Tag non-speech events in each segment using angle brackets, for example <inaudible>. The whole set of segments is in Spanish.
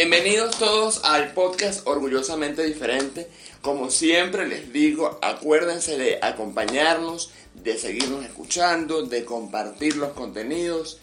Bienvenidos todos al podcast Orgullosamente Diferente. Como siempre les digo, acuérdense de acompañarnos, de seguirnos escuchando, de compartir los contenidos,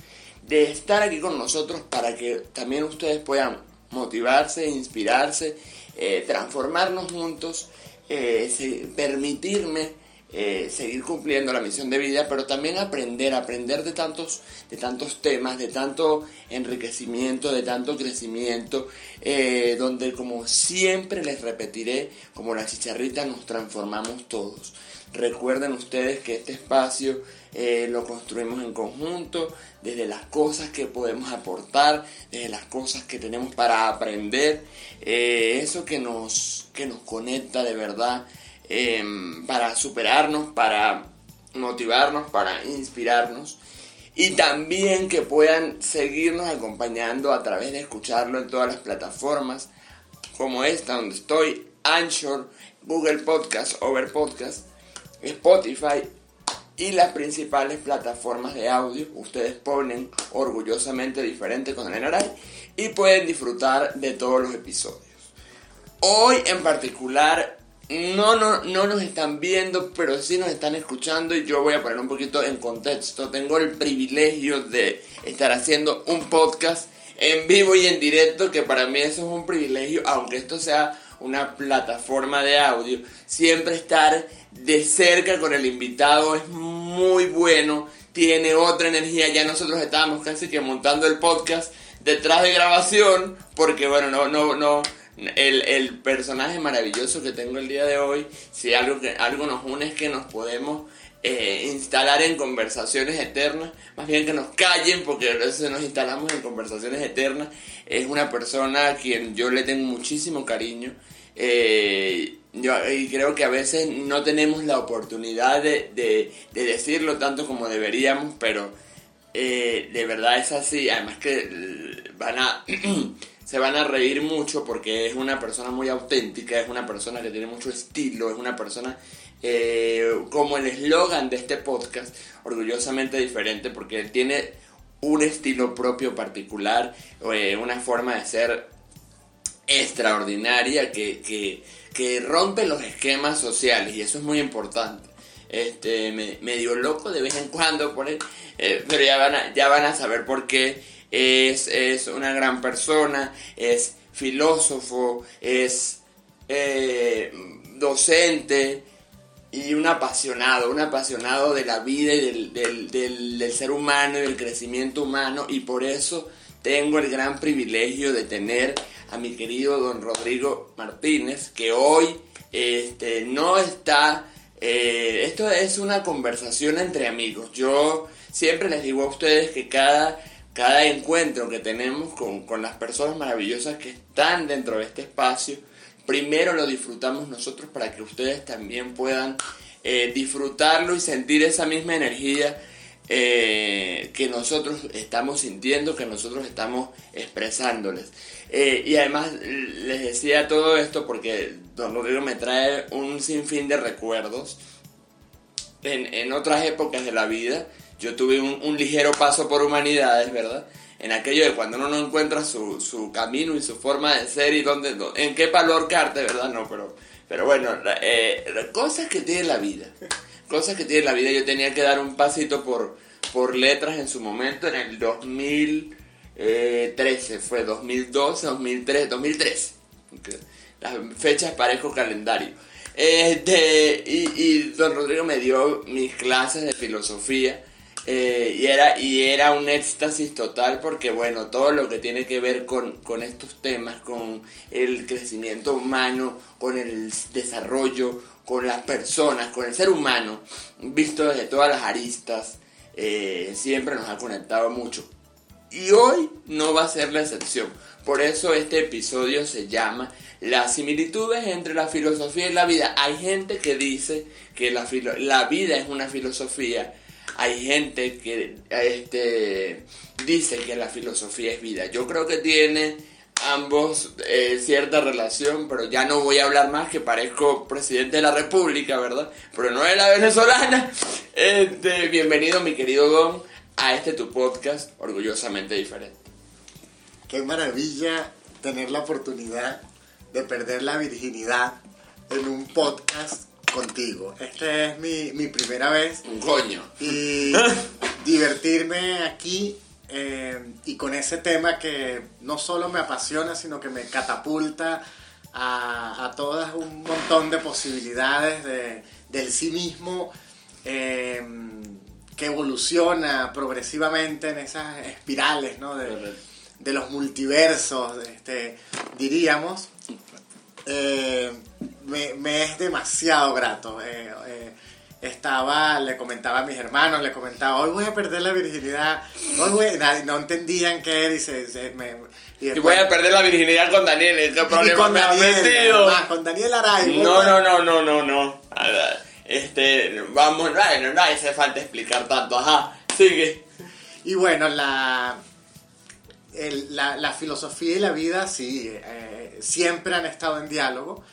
de estar aquí con nosotros para que también ustedes puedan motivarse, inspirarse, eh, transformarnos juntos, eh, permitirme eh, seguir cumpliendo la misión de vida, pero también aprender, aprender de tantos, de tantos temas, de tanto enriquecimiento, de tanto crecimiento, eh, donde como siempre les repetiré, como la chicharrita nos transformamos todos. Recuerden ustedes que este espacio eh, lo construimos en conjunto, desde las cosas que podemos aportar, desde las cosas que tenemos para aprender, eso que nos, que nos conecta de verdad Em, para superarnos, para motivarnos, para inspirarnos. Y también que puedan seguirnos acompañando a través de escucharlo en todas las plataformas como esta donde estoy, Anchor, Google Podcast, Over Podcast, Spotify y las principales plataformas de audio. Ustedes ponen orgullosamente diferente con el Aray y pueden disfrutar de todos los episodios. Hoy en particular no, no, no nos están viendo, pero sí nos están escuchando y yo voy a poner un poquito en contexto. Tengo el privilegio de estar haciendo un podcast en vivo y en directo, que para mí eso es un privilegio, aunque esto sea una plataforma de audio. Siempre estar de cerca con el invitado es muy bueno, tiene otra energía. Ya nosotros estábamos casi que montando el podcast detrás de grabación, porque bueno, no, no, no el, personaje maravilloso que tengo el día de hoy, si algo, que, algo nos une es que nos podemos eh, instalar en conversaciones eternas, más bien que nos callen, porque a veces nos instalamos en conversaciones eternas, es una persona a quien yo le tengo muchísimo cariño. Eh, yo, y creo que a veces no tenemos la oportunidad de, de, decirlo tanto como deberíamos, pero eh, de verdad es así. Además que van a <clears throat> se van a reír mucho porque es una persona muy auténtica, es una persona que tiene mucho estilo, es una persona eh, como el eslogan de este podcast, orgullosamente diferente porque tiene un estilo propio particular, eh, una forma de ser extraordinaria que, que, rompe los esquemas sociales y eso es muy importante. Este, medio loco de vez en cuando, por él, eh, pero ya van, a, ya van a saber por qué es, una gran persona, es filósofo, es eh, docente y un apasionado, un apasionado de la vida y del, del, ser humano y del crecimiento humano y por eso tengo el gran privilegio de tener a mi querido don Rodrigo Martínez que hoy este, no está... Eh, esto es una conversación entre amigos. Yo siempre les digo a ustedes que cada cada encuentro que tenemos con, las personas maravillosas que están dentro de este espacio, primero lo disfrutamos nosotros para que ustedes también puedan eh, disfrutarlo y sentir esa misma energía eh, que nosotros estamos sintiendo, que nosotros estamos expresándoles. Eh, y además les decía todo esto porque Don Rodrigo me trae un sinfín de recuerdos en, en otras épocas de la vida yo tuve un, ligero paso por humanidades, ¿verdad? En aquello de cuando uno no encuentra su, su camino y su forma de ser y dónde, en qué valor carte, ¿verdad? No, pero, pero bueno, eh, cosas que tiene la vida. Cosas que tiene la vida. Yo tenía que dar un pasito por, por letras en su momento, en el 2013, fue 2012, 2013, 2013. Las fechas parejo calendario. Este, y, y don Rodrigo me dio mis clases de filosofía eh, y, era, y era un éxtasis total porque, bueno, todo lo que tiene que ver con, estos temas, con el crecimiento humano, con el desarrollo, con las personas, con el ser humano, visto desde todas las aristas, eh, siempre nos ha conectado mucho. Y hoy no va a ser la excepción. Por eso este episodio se llama Las similitudes entre la filosofía y la vida. Hay gente que dice que la, la vida es una filosofía. Hay gente que este, dice que la filosofía es vida. Yo creo que tiene ambos eh, cierta relación, pero ya no voy a hablar más que parezco presidente de la república, ¿verdad? Pero no de la venezolana. Este, bienvenido mi querido Don a este tu podcast, orgullosamente diferente. Qué maravilla tener la oportunidad de perder la virginidad en un podcast contigo. Esta es mi, mi primera vez. Un coño. Y <laughs> divertirme aquí eh, y con ese tema que no solo me apasiona, sino que me catapulta a, a todas un montón de posibilidades de, del sí mismo eh, que evoluciona progresivamente en esas espirales ¿no? de, de, los multiversos, este, diríamos. Eh, me, me, es demasiado grato estaba, le comentaba a mis hermanos, le comentaba, hoy voy a perder la virginidad, hoy voy, no entendían qué dice, y, y, voy a perder la virginidad con Daniel, ¿qué <laughs> problema con me Daniel, metido? con Daniel Aray. No, no, no, no, no, no, este, vamos, no, no hace falta explicar tanto, ajá, sigue. Y bueno, la, la, la, filosofía y la vida, sí, eh, siempre han estado en diálogo.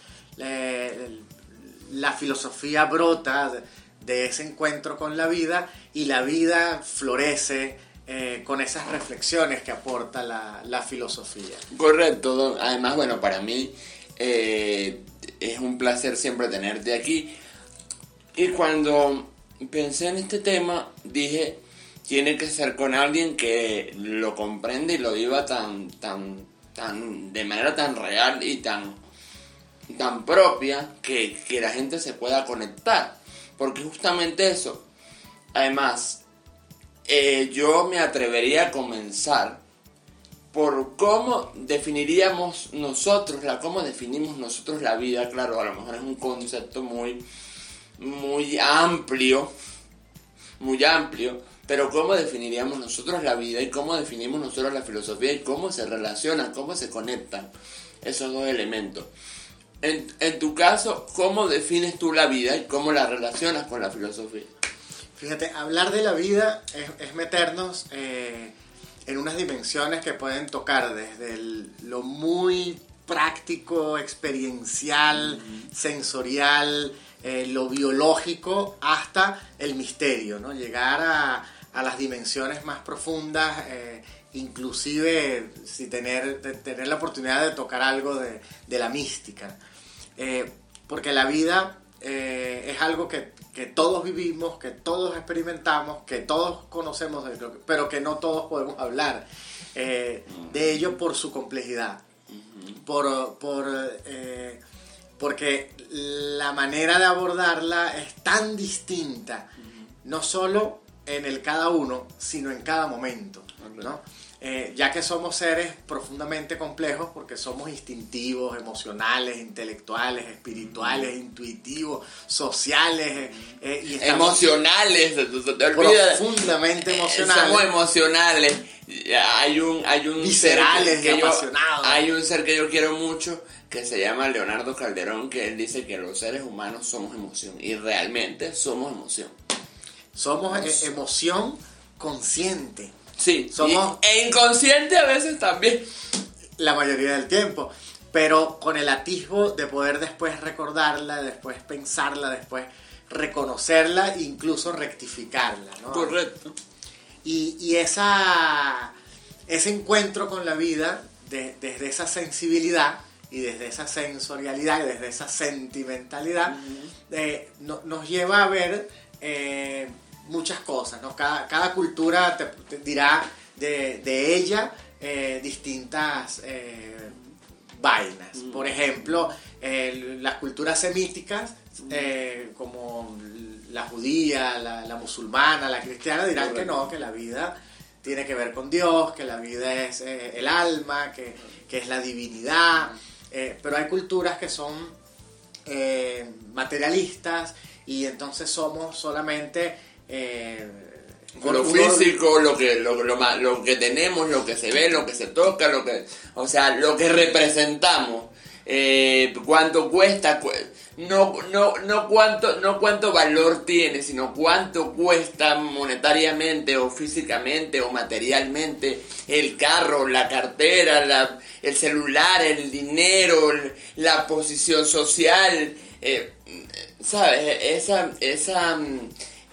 la filosofía brota de ese encuentro con la vida y la vida florece eh, con esas reflexiones que aporta la, filosofía. Correcto, además, bueno, para mí eh, es un placer siempre tenerte aquí. Y cuando pensé en este tema, dije, tiene que ser con alguien que lo comprende y lo viva tan, tan, tan, de manera tan real y tan, tan propia que, que la gente se pueda conectar. Porque justamente eso. Además, eh, yo me atrevería a comenzar por cómo definiríamos nosotros, la, cómo definimos nosotros la vida. Claro, a lo mejor es un concepto muy, muy amplio, muy amplio, pero cómo definiríamos nosotros la vida y cómo definimos nosotros la filosofía y cómo se relacionan, cómo se conectan esos dos elementos. En, tu caso, ¿cómo defines tú la vida y cómo la relacionas con la filosofía? Fíjate, hablar de la vida es, meternos eh, en unas dimensiones que pueden tocar desde lo muy práctico, experiencial, sensorial, eh, lo biológico, hasta el misterio, ¿no? Llegar a, las dimensiones más profundas, eh, inclusive si tener, tener la oportunidad de tocar algo de, de la mística. Eh, porque la vida eh, es algo que, todos vivimos, que todos experimentamos, que todos conocemos, pero que no todos podemos hablar de ello por su complejidad. Por, porque la manera de abordarla es tan distinta, no solo en el cada uno, sino en cada momento. ¿no? Eh, ya que somos seres profundamente complejos, porque somos instintivos, emocionales, intelectuales, espirituales, intuitivos, sociales, eh, y emocionales, profundamente emocionales. somos emocionales. Hay un, hay un viscerales que, yo, hay un ser que yo quiero mucho que se llama Leonardo Calderón, que él dice que los seres humanos somos emoción y realmente somos emoción. Somos e, emoción consciente. Sí, somos... e inconsciente a veces también. La mayoría del tiempo. Pero con el atisbo de poder después recordarla, después pensarla, después reconocerla e incluso rectificarla. ¿no? Correcto. Y, esa, ese encuentro con la vida, desde esa sensibilidad y desde esa sensorialidad y desde esa sentimentalidad, eh, nos lleva a ver eh, muchas cosas, ¿no? Cada, cultura te, dirá de, ella eh, distintas eh, vainas. Mm. Por ejemplo, las culturas semíticas, eh, como la judía, la, musulmana, la cristiana, dirán que no, que la vida tiene que ver con Dios, que la vida es el alma, que, que, es la divinidad. pero hay culturas que son materialistas y entonces somos solamente eh, lo físico, lo que, lo, lo, lo, que tenemos, lo que se ve, lo que se toca, lo que, o sea, lo que representamos, eh, cuánto cuesta, no, no, no, cuánto, no cuánto valor tiene, sino cuánto cuesta monetariamente o físicamente o materialmente el carro, la cartera, la, el celular, el dinero, la posición social, eh, ¿sabes? Esa, esa,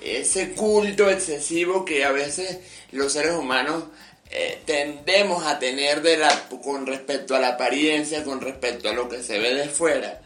ese culto excesivo que a veces los seres humanos eh, tendemos a tener de la, con respecto a la apariencia, con respecto a lo que se ve de fuera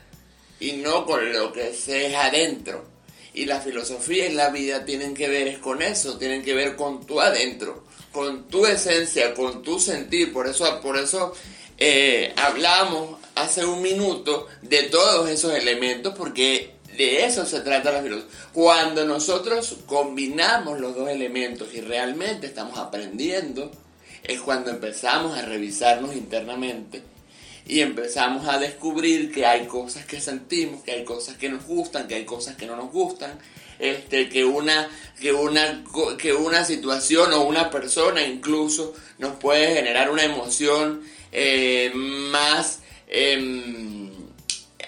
y no con lo que se es adentro. Y la filosofía y la vida tienen que ver con eso, tienen que ver con tu adentro, con tu esencia, con tu sentir. Por eso, por eso eh, hablamos hace un minuto de todos esos elementos, porque de eso se trata la filosofía. Cuando nosotros combinamos los dos elementos y realmente estamos aprendiendo, es cuando empezamos a revisarnos internamente y empezamos a descubrir que hay cosas que sentimos, que hay cosas que nos gustan, que hay cosas que no nos gustan, este, que una, que una, que una situación o una persona incluso nos puede generar una emoción eh, más em,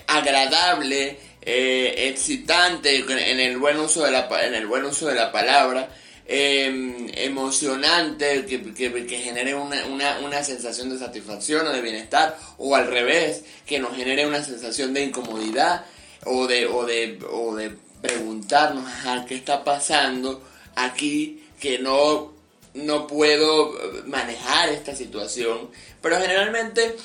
agradable, eh, excitante en el buen uso de la, en el buen uso de la palabra Em, emocionante que, que, genere una, una, una, sensación de satisfacción o de bienestar o al revés, que nos genere una sensación de incomodidad o de, o de, o de preguntarnos qué está pasando aquí que no, no puedo manejar esta situación. Pero generalmente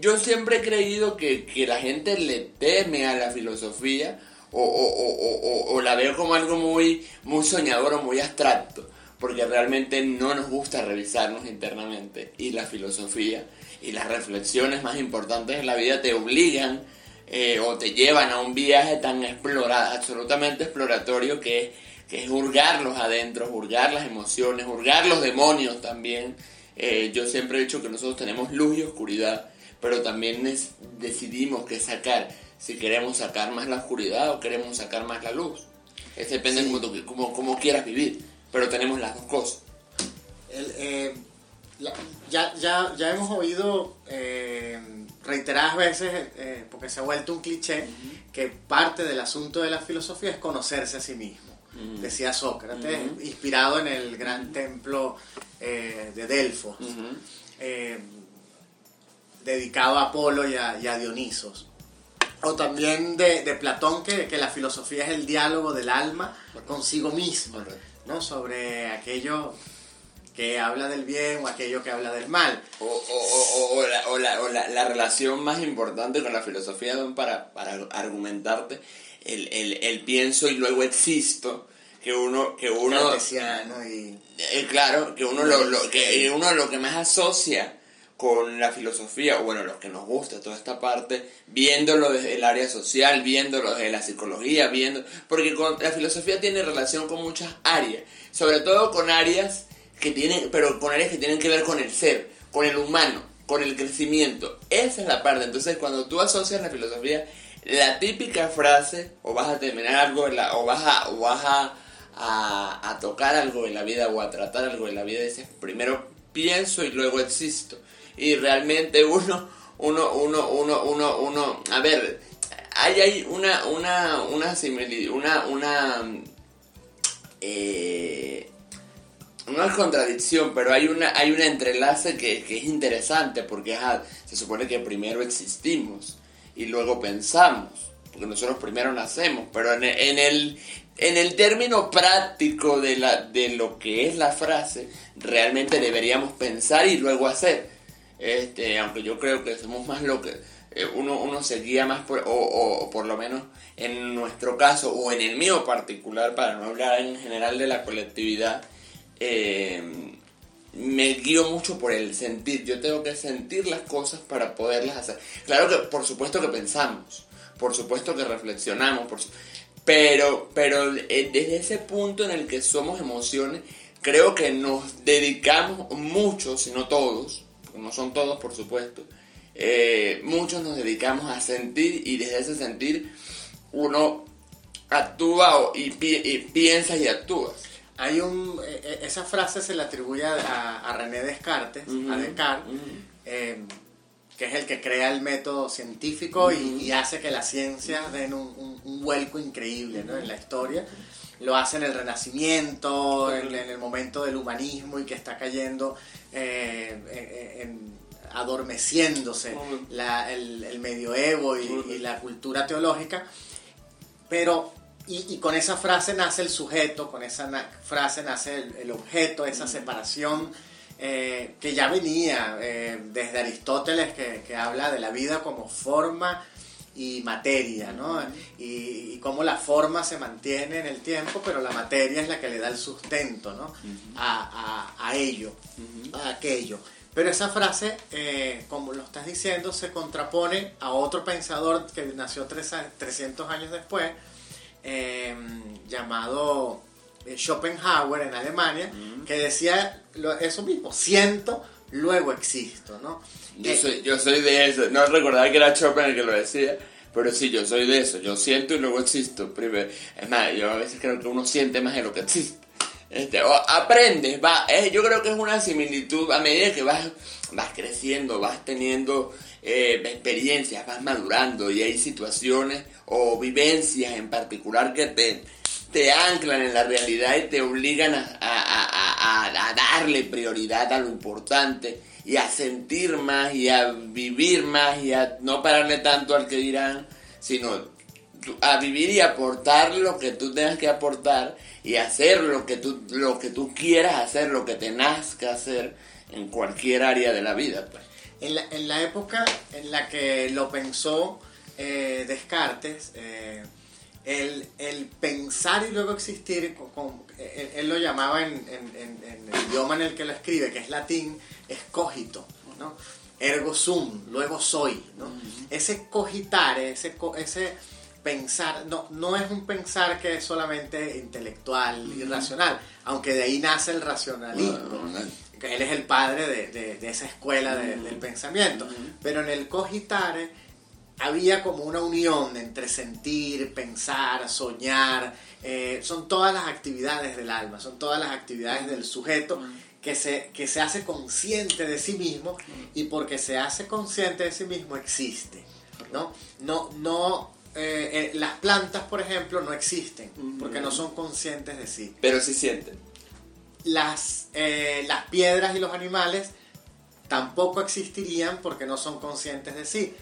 yo siempre he creído que, que la gente le teme a la filosofía o, o, o, o, la veo como algo muy, muy soñador o muy abstracto, porque realmente no nos gusta revisarnos internamente y la filosofía y las reflexiones más importantes en la vida te obligan eh, o te llevan a un viaje tan explorado, absolutamente exploratorio que, que es hurgarlos adentro, hurgar las emociones, hurgar los demonios también. Eh, yo siempre he dicho que nosotros tenemos luz y oscuridad, pero también decidimos que sacar. Si queremos sacar más la oscuridad o queremos sacar más la luz. Eso depende de cómo, quieras vivir, pero tenemos las dos cosas. Eh, ya, ya, ya hemos oído eh, reiteradas veces, eh, porque se ha vuelto un cliché, que parte del asunto de la filosofía es conocerse a sí mismo. Decía Sócrates, inspirado en el gran templo de Delfos, dedicado a Apolo y a, y a Dionisos. O también de, de Platón, que, que, la filosofía es el diálogo del alma consigo mismo, ¿no? Sobre aquello que habla del bien o aquello que habla del mal. O, o, o, la, o, la, o la, la, relación más importante con la filosofía para, para argumentarte el, el, el, pienso y luego existo que uno que uno y... Eh, claro que uno lo, lo, que uno lo que más asocia con la filosofía, o bueno, los que nos gusta toda esta parte, viéndolo desde el área social, viéndolo desde la psicología, viendo, porque la filosofía tiene relación con muchas áreas, sobre todo con áreas que tienen, pero con áreas que tienen que ver con el ser, con el humano, con el crecimiento. Esa es la parte. Entonces, cuando tú asocias la filosofía, la típica frase, o vas a terminar algo, la, o vas a, o vas a, a, a tocar algo en la vida, o a tratar algo en la vida, dices, primero pienso y luego existo y realmente uno, uno, uno, uno, uno, uno, a ver, hay, hay una, una, una similitud, una, una, eh, contradicción, pero hay una, hay un entrelace que, es interesante porque se supone que primero existimos y luego pensamos, porque nosotros primero nacemos, pero en, en el, en el término práctico de, la, de lo que es la frase, realmente deberíamos pensar y luego hacer. Este, aunque yo creo que somos más lo que eh, uno, uno se guía más por, o, por lo menos en nuestro caso o en el mío particular, para no hablar en general de la colectividad, eh, me guío mucho por el sentir. Yo tengo que sentir las cosas para poderlas hacer. Claro que por supuesto que pensamos, por supuesto que reflexionamos, pero, pero eh, desde ese punto en el que somos emociones, creo que nos dedicamos mucho, si no todos, no son todos por supuesto, eh, muchos nos dedicamos a sentir y desde ese sentir uno actúa y, piensa y actúa. hay un, e, e, esa frase se le atribuye a, René Descartes, a Descartes, eh, que es el que crea el método científico y, hace que las ciencias den un, vuelco increíble en la historia. Lo hace en el Renacimiento, en, el momento del humanismo y que está cayendo, eh, adormeciéndose el, medioevo y, la cultura teológica. Pero y, con esa frase nace el sujeto, con esa frase nace el, objeto, esa separación eh, que ya venía eh, desde Aristóteles, que, habla de la vida como forma y materia, ¿no? Y, cómo la forma se mantiene en el tiempo, pero la materia es la que le da el sustento, ¿no? a, ello, a aquello. Pero esa frase, eh, como lo estás diciendo, se contrapone a otro pensador que nació 300 años después, Em, llamado eh, Schopenhauer en Alemania, que decía eso mismo, siento, luego existo, ¿no? Yo, eh, soy, yo soy de eso, no recordaba que era Chopin el que lo decía, pero sí, yo soy de eso, yo siento y luego existo. Primero. Es más, yo a veces creo que uno siente más de lo que existe. Este, aprendes, va, eh, yo creo que es una similitud a medida que vas, vas creciendo, vas teniendo eh, experiencias, vas madurando y hay situaciones o vivencias en particular que te, te anclan en la realidad y te obligan a, darle prioridad a lo importante y a sentir más y a vivir más y a no pararle tanto al que dirán, sino a vivir y aportar lo que tú tengas que aportar y hacer lo que tú, lo que tú quieras hacer, lo que te nazca hacer en cualquier área de la vida. Pues. En la, época en la que lo pensó eh, Descartes, eh, el, pensar y luego existir, él, lo llamaba en, el idioma en el que lo escribe, que es latín, es cogito, ¿no? ergo sum, luego soy. ¿no? Ese cogitar, ese, ese pensar, no, no es un pensar que es solamente intelectual y racional, aunque de ahí nace el racionalismo él es el padre de, esa escuela del pensamiento. Pero en el cogitare había como una unión entre sentir, pensar, soñar. Eh, son todas las actividades del alma, son todas las actividades del sujeto que se, que se hace consciente de sí mismo y porque se hace consciente de sí mismo existe. ¿no? No, no, eh, eh, las plantas, por ejemplo, no existen porque no son conscientes de sí. Pero sí sienten las, eh, las piedras y los animales tampoco existirían porque no son conscientes de sí.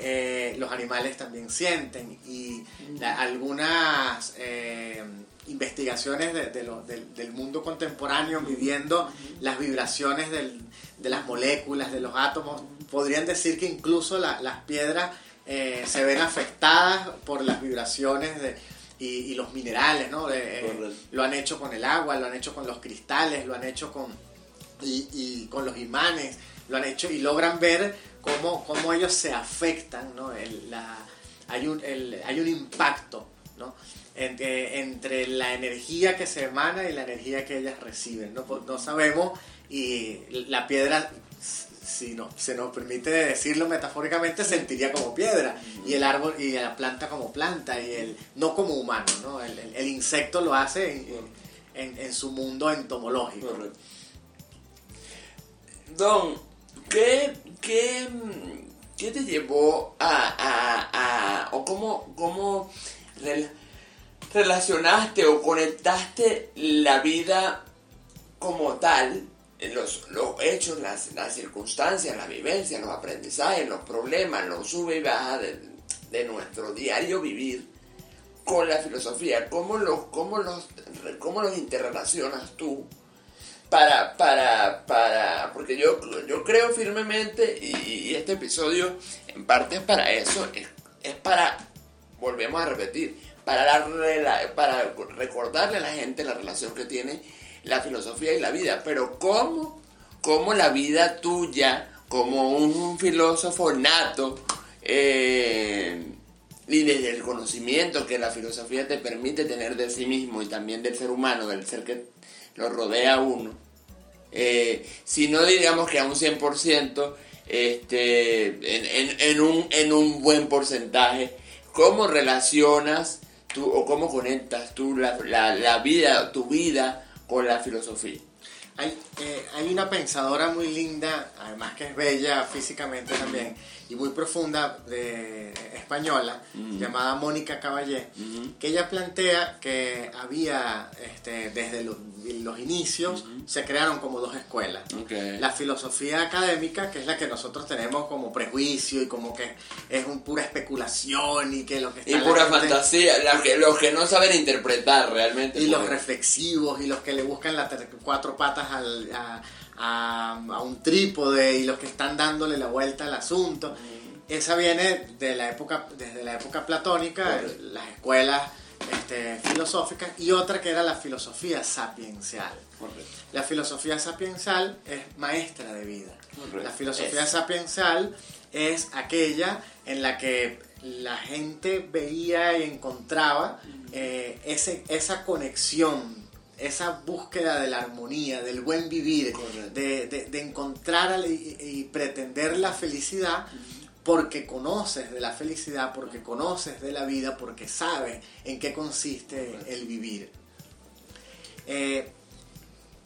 Eh, los animales también sienten y algunas eh, investigaciones del, mundo contemporáneo midiendo las vibraciones de las moléculas, de los átomos, podrían decir que incluso las piedras se ven afectadas por las vibraciones de, y, los minerales, ¿no? Eh, lo han hecho con el agua, lo han hecho con los cristales, lo han hecho con, y, con los imanes, lo han hecho y logran ver cómo, cómo ellos se afectan, ¿no? hay, un, hay un impacto, ¿no? Entre, entre, la energía que se emana y la energía que ellas reciben, ¿no? Pues no sabemos y la piedra si no, se nos permite decirlo metafóricamente, sentiría como piedra, y el árbol y la planta como planta, y el no como humano, ¿no? El, insecto lo hace en, su mundo entomológico. Don, ¿qué, qué, qué te llevó a, a, o cómo, cómo relacionaste o conectaste la vida como tal los, hechos, las, circunstancias, las vivencias, los aprendizajes, los problemas, los sube y baja de, nuestro diario vivir con la filosofía, ¿cómo los, cómo los, cómo los interrelacionas tú? Para, para, para, porque yo, yo creo firmemente, y, este episodio en parte es para eso, es, para, volvemos a repetir, para, la, para recordarle a la gente la relación que tiene la filosofía y la vida, pero ¿cómo? ¿Cómo la vida tuya, como un filósofo nato, eh, y desde el conocimiento que la filosofía te permite tener de sí mismo y también del ser humano, del ser que lo rodea uno, eh, si no digamos que a un 100%, este, en, en, un, en un buen porcentaje, ¿cómo relacionas tú o cómo conectas tú la, la, la vida, tu vida con la filosofía. Hay, eh, hay una pensadora muy linda, además que es bella físicamente también, y muy profunda de española, llamada Mónica Caballé, que ella plantea que había, este, desde los, los inicios, se crearon como dos escuelas. La filosofía académica, que es la que nosotros tenemos como prejuicio y como que es un pura especulación y que lo que está Y pura fantasía, la que, los que no saben interpretar realmente. Y los reflexivos y los que le buscan las cuatro patas al... A, a, un trípode y los que están dándole la vuelta al asunto. Esa viene de la época, desde la época platónica, las escuelas este, filosóficas, y otra que era la filosofía sapiencial. La filosofía sapiencial es maestra de vida. La filosofía sapiencial es aquella en la que la gente veía y encontraba eh, ese, esa conexión esa búsqueda de la armonía, del buen vivir, de, encontrar y, pretender la felicidad porque conoces de la felicidad, porque conoces de la vida, porque sabes en qué consiste el vivir. Eh,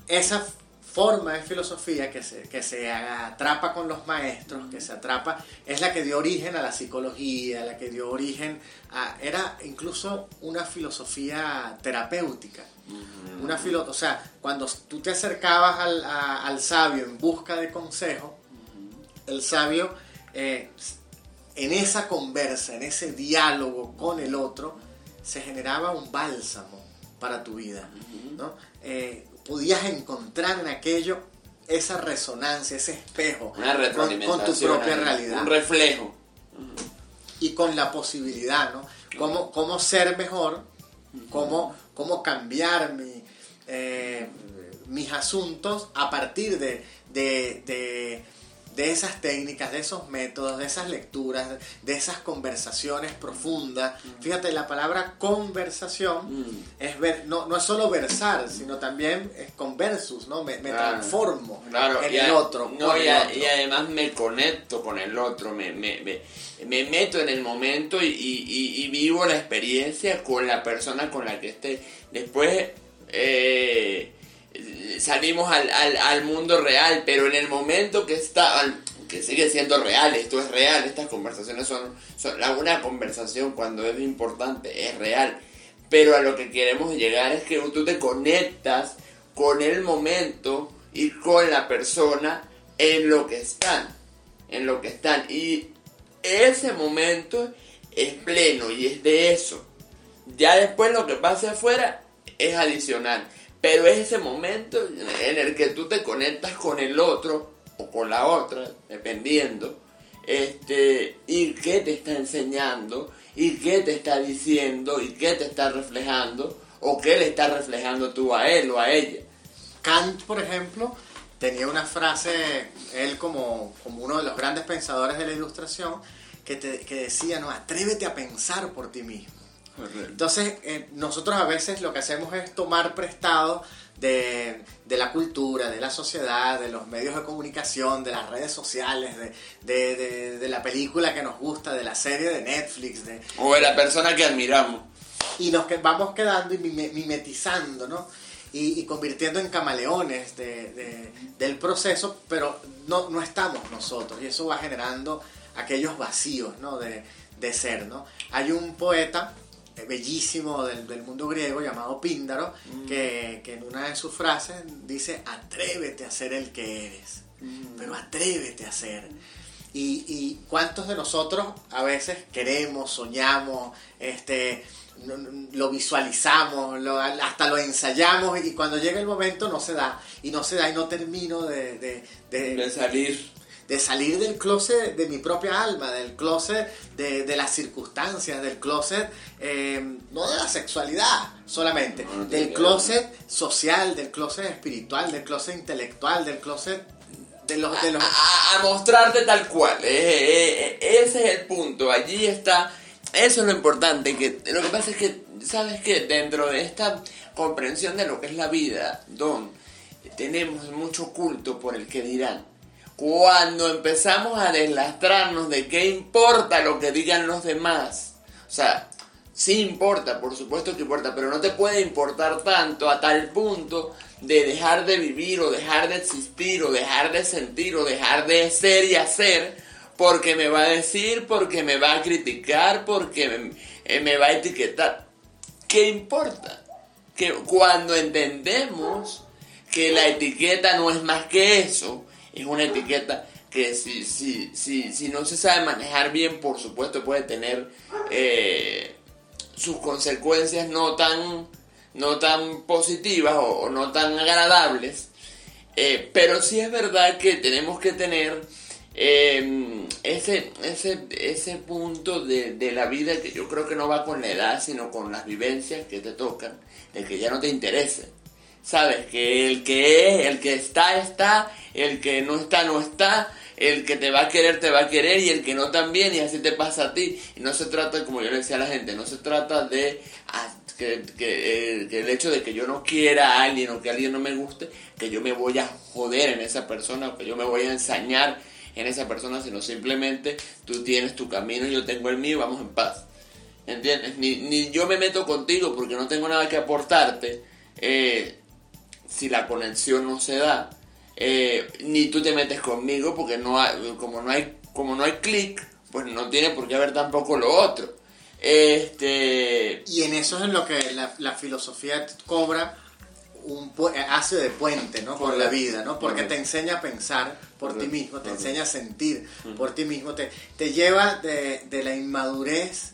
esa forma de filosofía que se, que se atrapa con los maestros, que se atrapa, es la que dio origen a la psicología, la que dio origen a... Era incluso una filosofía terapéutica. Una filo, o sea, cuando tú te acercabas al, sabio en busca de consejo, el sabio eh, en esa conversa, en ese diálogo con el otro, se generaba un bálsamo para tu vida. ¿no? Eh, podías encontrar en aquello esa resonancia, ese espejo con, tu propia realidad. Un reflejo. Y con la posibilidad, ¿no? Cómo, cómo ser mejor, cómo, cómo cambiar mi, eh, mis asuntos a partir de, de de esas técnicas, de esos métodos, de esas lecturas, de esas conversaciones profundas. Fíjate, la palabra conversación mm. es ver, no, no es solo versar, sino también es conversus, ¿no? Me, transformo en el otro. y, además me conecto con el otro, me, me, me meto en el momento y, y, vivo la experiencia con la persona con la que esté. Después... Eh, salimos al, al, mundo real, pero en el momento que está, que sigue siendo real, esto es real, estas conversaciones son, son, una conversación cuando es importante, es real, pero a lo que queremos llegar es que tú te conectas con el momento y con la persona en lo que están, en lo que están, y ese momento es pleno y es de eso. Ya después lo que pase afuera es adicional. Pero es ese momento en el que tú te conectas con el otro o con la otra, dependiendo, este, y qué te está enseñando, y qué te está diciendo, y qué te está reflejando, o qué le está reflejando tú a él o a ella. Kant, por ejemplo, tenía una frase, él como, como uno de los grandes pensadores de la ilustración, que, que decía, no, atrévete a pensar por ti mismo. Entonces, eh, nosotros a veces lo que hacemos es tomar prestado de, la cultura, de la sociedad, de los medios de comunicación, de las redes sociales, de, la película que nos gusta, de la serie de Netflix. De, o de la persona que admiramos. Y nos vamos quedando y mimetizando, ¿no? Y, convirtiendo en camaleones del proceso, pero no, no estamos nosotros. Y eso va generando aquellos vacíos, ¿no? De, de ser, ¿no? Hay un poeta bellísimo del, mundo griego llamado Píndaro, mm. que, en una de sus frases dice, atrévete a ser el que eres, mm. pero atrévete a ser. Y, cuántos de nosotros a veces queremos, soñamos, este, lo visualizamos, hasta lo ensayamos y cuando llega el momento no se da, y no se da y no termino de, de, de salir de salir del closet de mi propia alma, del closet de, las circunstancias, del closet eh, no de la sexualidad solamente, del closet social, del closet espiritual, del closet intelectual, del closet de los... De los... A, mostrarte tal cual, eh, eh, ese es el punto, allí está, eso es lo importante, que lo que pasa es que, ¿sabes que Dentro de esta comprensión de lo que es la vida, Don, tenemos mucho culto por el que dirán cuando empezamos a deslastrarnos de qué importa lo que digan los demás. O sea, Sí importa, por supuesto que importa, pero no te puede importar tanto a tal punto de dejar de vivir o dejar de existir o dejar de sentir o dejar de ser y hacer porque me va a decir, porque me va a criticar, porque me, eh, me va a etiquetar. ¿Qué importa? Que cuando entendemos que la etiqueta no es más que eso, es una etiqueta que si, si, si, si no se sabe manejar bien, por supuesto puede tener eh, sus consecuencias no tan, no tan positivas o, no tan agradables. Eh, pero sí es verdad que tenemos que tener em, ese, ese, ese punto de, de, la vida que yo creo que no va con la edad, sino con las vivencias que te tocan, de que ya no te interese. Sabes que el que es, el que está, está, el que no está, no está, el que te va a querer, te va a querer y el que no también y así te pasa a ti. Y no se trata, como yo le decía a la gente, no se trata de ah, que, eh, que, el hecho de que yo no quiera a alguien o que alguien no me guste, que yo me voy a joder en esa persona o que yo me voy a ensañar en esa persona, sino simplemente tú tienes tu camino yo tengo el mío, vamos en paz. ¿Entiendes? Ni, ni yo me meto contigo porque no tengo nada que aportarte eh, si la conexión no se da eh, ni tú te metes conmigo porque no como no hay como no hay clic pues no tiene por qué haber tampoco lo otro este y en eso es en lo que la, filosofía cobra un hace de puente ¿no? por la vida ¿no? porque te enseña a pensar por ti mismo te enseña a sentir por ti mismo te, te lleva de, de la inmadurez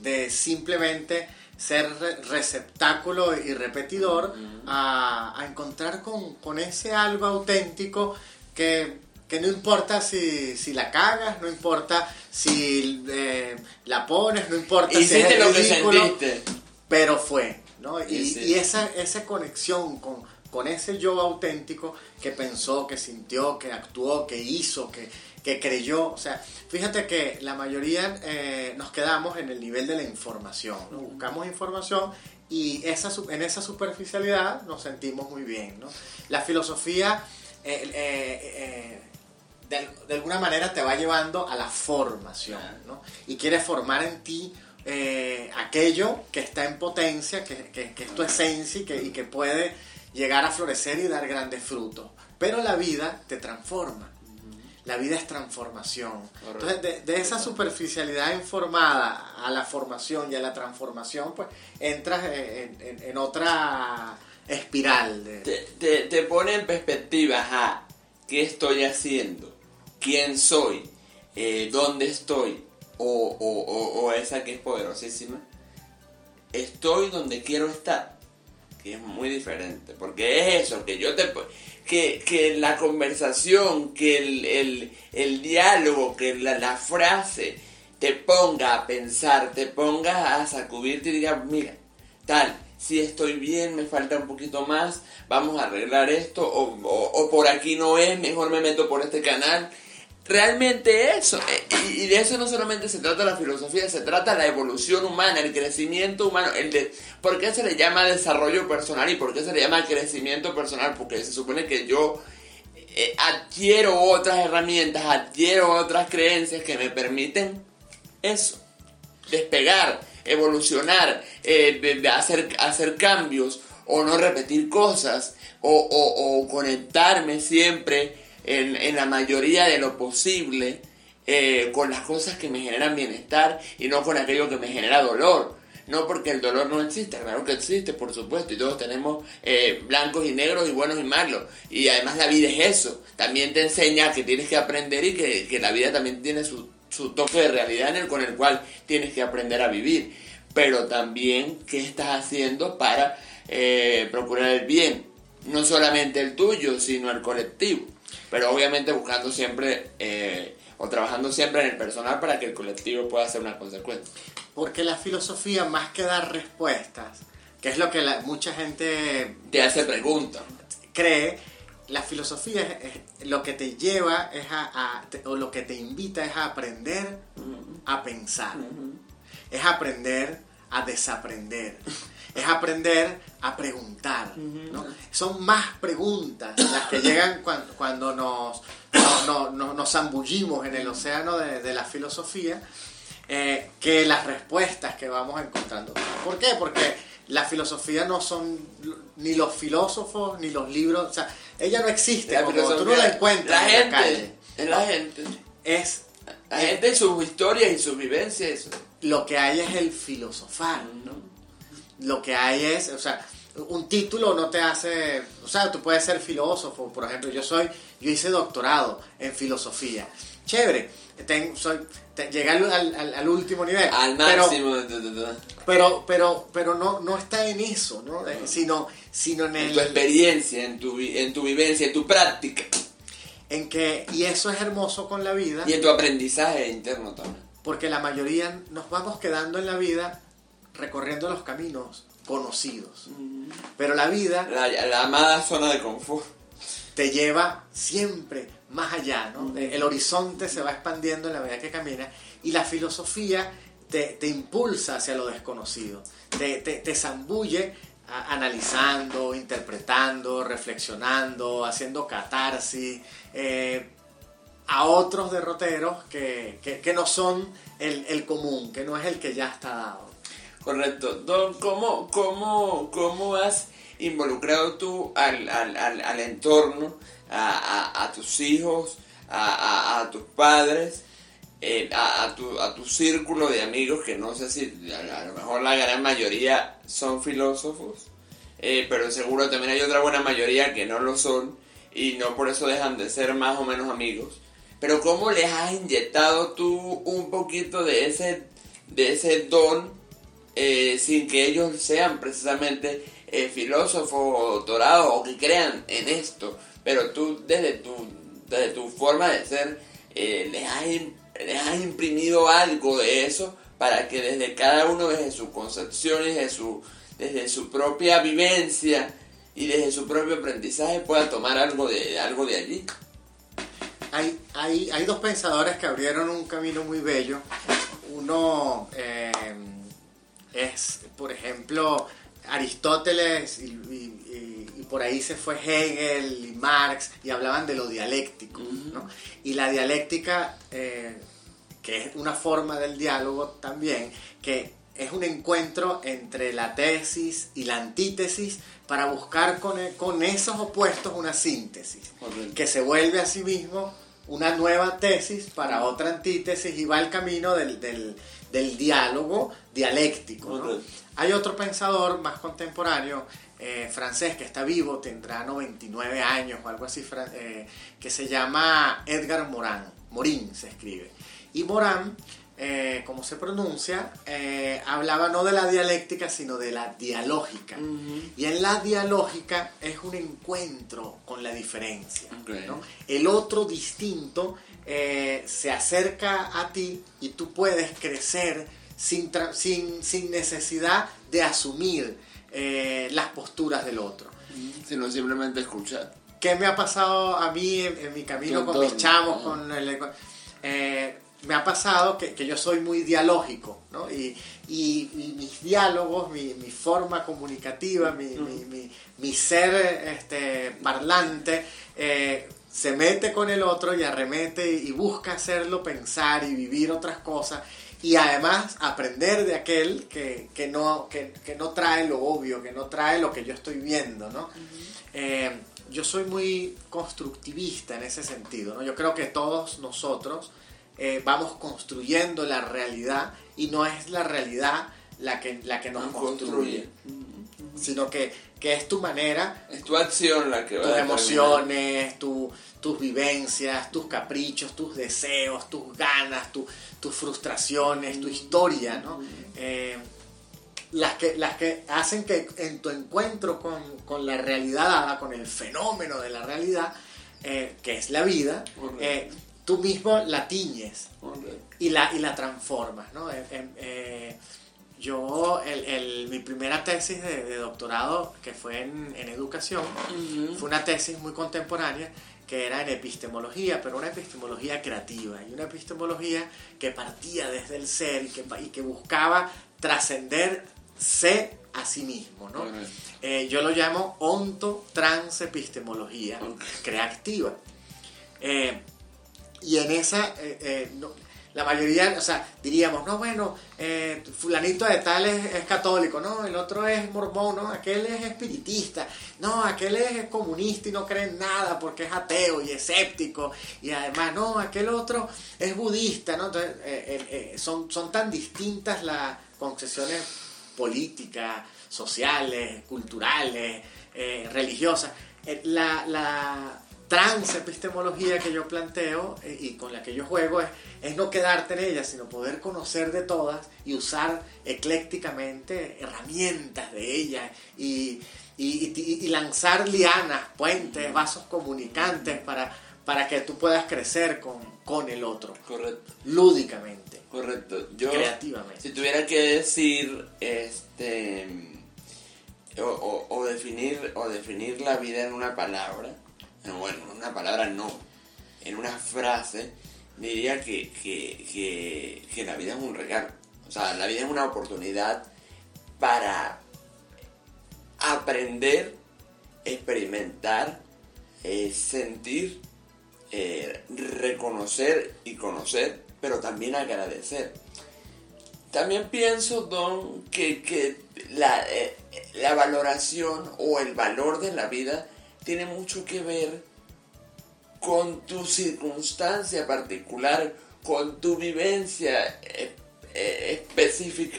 de simplemente ser receptáculo y repetidor a, encontrar con, ese algo auténtico que, no importa si, la cagas, no importa si eh, la pones, no importa si es lo que pero fue, ¿no? Y, esa, esa conexión con, con ese yo auténtico que pensó, que sintió, que actuó, que hizo, que, que creyó. O sea, fíjate que la mayoría eh, nos quedamos en el nivel de la información. Buscamos información y esa, en esa superficialidad nos sentimos muy bien. ¿no? La filosofía eh, eh, de, alguna manera te va llevando a la formación ¿no? y quiere formar en ti aquello que está en potencia, que, que, es tu esencia y que, y que puede llegar a florecer y dar grandes frutos. Pero la vida te transforma la vida es transformación. Entonces, de, esa superficialidad informada a la formación y a la transformación, pues entras en, otra espiral. Te, te, pone en perspectiva a qué estoy haciendo, quién soy, eh, dónde estoy, o, o, o esa que es poderosísima. Estoy donde quiero estar, que es muy diferente, porque es eso, que yo te que, la conversación, que el, diálogo, que la, frase te ponga a pensar, te ponga a sacudirte y diga, mira, tal, si estoy bien, me falta un poquito más, vamos a arreglar esto, o, o por aquí no es, mejor me meto por este canal realmente eso. Eh, y de eso no solamente se trata la filosofía, se trata la evolución humana, el crecimiento humano. El de, ¿Por qué se le llama desarrollo personal y por qué se le llama crecimiento personal? Porque se supone que yo eh, adquiero otras herramientas, adquiero otras creencias que me permiten eso, despegar, evolucionar, eh, hacer, hacer cambios o no repetir cosas o, o, o conectarme siempre en, la mayoría de lo posible eh, con las cosas que me generan bienestar y no con aquello que me genera dolor. No porque el dolor no existe, claro que existe, por supuesto, y todos tenemos eh, blancos y negros y buenos y malos. Y además la vida es eso. También te enseña que tienes que aprender y que, la vida también tiene su, toque de realidad en el, con el cual tienes que aprender a vivir. Pero también qué estás haciendo para eh, procurar el bien. No solamente el tuyo, sino el colectivo pero obviamente buscando siempre eh, o trabajando siempre en el personal para que el colectivo pueda ser una consecuencia. Porque la filosofía, más que dar respuestas, que es lo que mucha gente... Te hace preguntas. Cree, la filosofía es, lo que te lleva es a, o lo que te invita es a aprender a pensar. Es aprender a desaprender <laughs> es aprender a preguntar. ¿no? Son más preguntas las que llegan cuando, cuando nos, nos zambullimos en el océano de, la filosofía eh, que las respuestas que vamos encontrando. ¿Por qué? Porque la filosofía no son ni los filósofos ni los libros, o sea, ella no existe, La como tú no la encuentras la en gente, la calle. Es la gente. Es La gente y sus historias y sus vivencias. lo que hay es el filosofar, ¿no? Lo que hay es, o sea, un título no te hace, o sea, tú puedes ser filósofo, por ejemplo, yo soy, yo hice doctorado en filosofía, chévere, ten- soy, te- llegué al, al- último nivel, Al máximo. pero, pero, pero no, no está en eso, ¿no? Sino, sino en En tu el, experiencia, en tu, en tu vivencia, en tu práctica en que, y eso es hermoso con la vida, y en tu aprendizaje interno también. porque la mayoría nos vamos quedando en la vida recorriendo los caminos conocidos. Pero la vida La, la amada zona de confort. te lleva siempre más allá, ¿no? El horizonte se va expandiendo en la medida que caminas y la filosofía te, te impulsa hacia lo desconocido, te, te, te zambulle a- analizando, interpretando, reflexionando, haciendo catarsis, eh, a otros derroteros que, que- que no son el, el común, que no es el que ya está dado. Correcto. Don, ¿cómo, cómo, cómo has involucrado tú al, al, al, entorno, a, tus hijos, a, tus padres, eh, a, tu, a tu círculo de amigos, que no sé si a, a lo mejor la gran mayoría son filósofos, eh, pero seguro también hay otra buena mayoría que no lo son y no por eso dejan de ser más o menos amigos. Pero ¿cómo les has inyectado tú un poquito de ese, de ese don eh, sin que ellos sean precisamente eh, filósofos o doctorados o que crean en esto? Pero tú desde tu, desde tu forma de ser eh, les, has, les has imprimido algo de eso para que desde cada uno, desde su concepción y desde su, desde su propia vivencia y desde su propio aprendizaje pueda tomar algo de, algo de allí. Hay, hay, hay dos pensadores que abrieron un camino muy bello. Uno eh, es, por ejemplo, Aristóteles y, y- y- por ahí se fue Hegel y Marx y hablaban de lo dialéctico. ¿no? Y la dialéctica, eh, que es una forma del diálogo también, que es un encuentro entre la tesis y la antítesis para buscar con, e- con esos opuestos una síntesis Correcto. que se vuelve a sí mismo una nueva tesis para otra antítesis y va el camino del, del- del diálogo dialéctico. Hay otro pensador más contemporáneo, eh, francés, que está vivo, tendrá 99 años o algo así, eh, que se llama Edgar Morin. Morin se escribe. Y Morin, eh, como se pronuncia, eh, hablaba no de la dialéctica, sino de la dialógica. Y en la dialógica es un encuentro con la diferencia. El otro distinto eh, se acerca a ti y tú puedes crecer sin, sin, sin necesidad de asumir eh, las posturas del otro. Sino simplemente escuchar. ¿Qué me ha pasado a mí en, en mi camino con mis chamos? Con el, eh, me ha pasado que, que yo soy muy dialógico, ¿no? Y, y- y mis diálogos, mi, mi forma comunicativa, mi, mi- mi- mi ser este, parlante, eh, se mete con el otro y arremete y busca hacerlo pensar y vivir otras cosas. Y además aprender de aquel que, que no, que, que no trae lo obvio, que no trae lo que yo estoy viendo, ¿no? Eh, yo soy muy constructivista en ese sentido, ¿no? Yo creo que todos nosotros eh, vamos construyendo la realidad y no es la realidad la que, la que nos Nos construye, sino que, que es tu manera, Es tu acción la que va tus a emociones, tu- tus vivencias, tus caprichos, tus deseos, tus ganas, tu- tus frustraciones, tu historia, ¿no? Eh, las que, las que hacen que en tu encuentro con, con la realidad dada, con el fenómeno de la realidad, eh, que es la vida, eh, tú mismo la tiñes y la, y la transformas, ¿no? Yo, el, el- mi primera tesis de, de doctorado, que fue en, en educación, fue una tesis muy contemporánea que era en epistemología, pero una epistemología creativa y una epistemología que partía desde el ser y que, y que buscaba trascenderse a sí mismo, ¿no? Eh, yo lo llamo onto-transepistemología Ok. creativa. Eh, y en esa, eh, eh, no- la mayoría, o sea, diríamos, no, bueno, eh, fulanito de tal es, católico, no, el otro es mormón, no, aquel es espiritista, no, aquel es comunista y no cree en nada porque es ateo y escéptico, y además, no, aquel otro es budista, ¿no? Entonces, eh, eh, son, son tan distintas las concesiones políticas, sociales, culturales, religiosas. La, la epistemología que yo planteo eh, y con la que yo juego es, es, no quedarte en ella, sino poder conocer de todas y usar eclécticamente herramientas de ella y, y, y lanzar lianas, puentes, vasos comunicantes para, para que tú puedas crecer con, con el otro. Correcto. Lúdicamente. Correcto. Yo, creativamente. Si tuviera que decir, este, o, o, definir, o definir la vida en una palabra, bueno, una palabra no, en una frase, diría que, que, la vida es un regalo. O sea, la vida es una oportunidad para aprender, experimentar, eh, sentir, eh, reconocer y conocer, pero también agradecer. También pienso, Don, que, la, eh, la valoración o el valor de la vida tiene mucho que ver con tu circunstancia particular, con tu vivencia eh, eh, específica.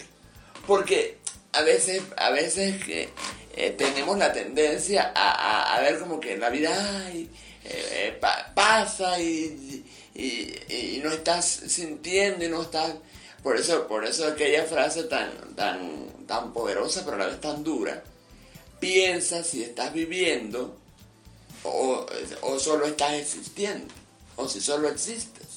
Porque a veces, a veces eh, tenemos la tendencia a, ver como que la vida pasa y, y, no estás sintiendo y no estás... Por eso, por eso aquella frase tan, tan, tan poderosa pero a la vez tan dura. Piensa si estás viviendo o, solo estás existiendo, o si solo existes.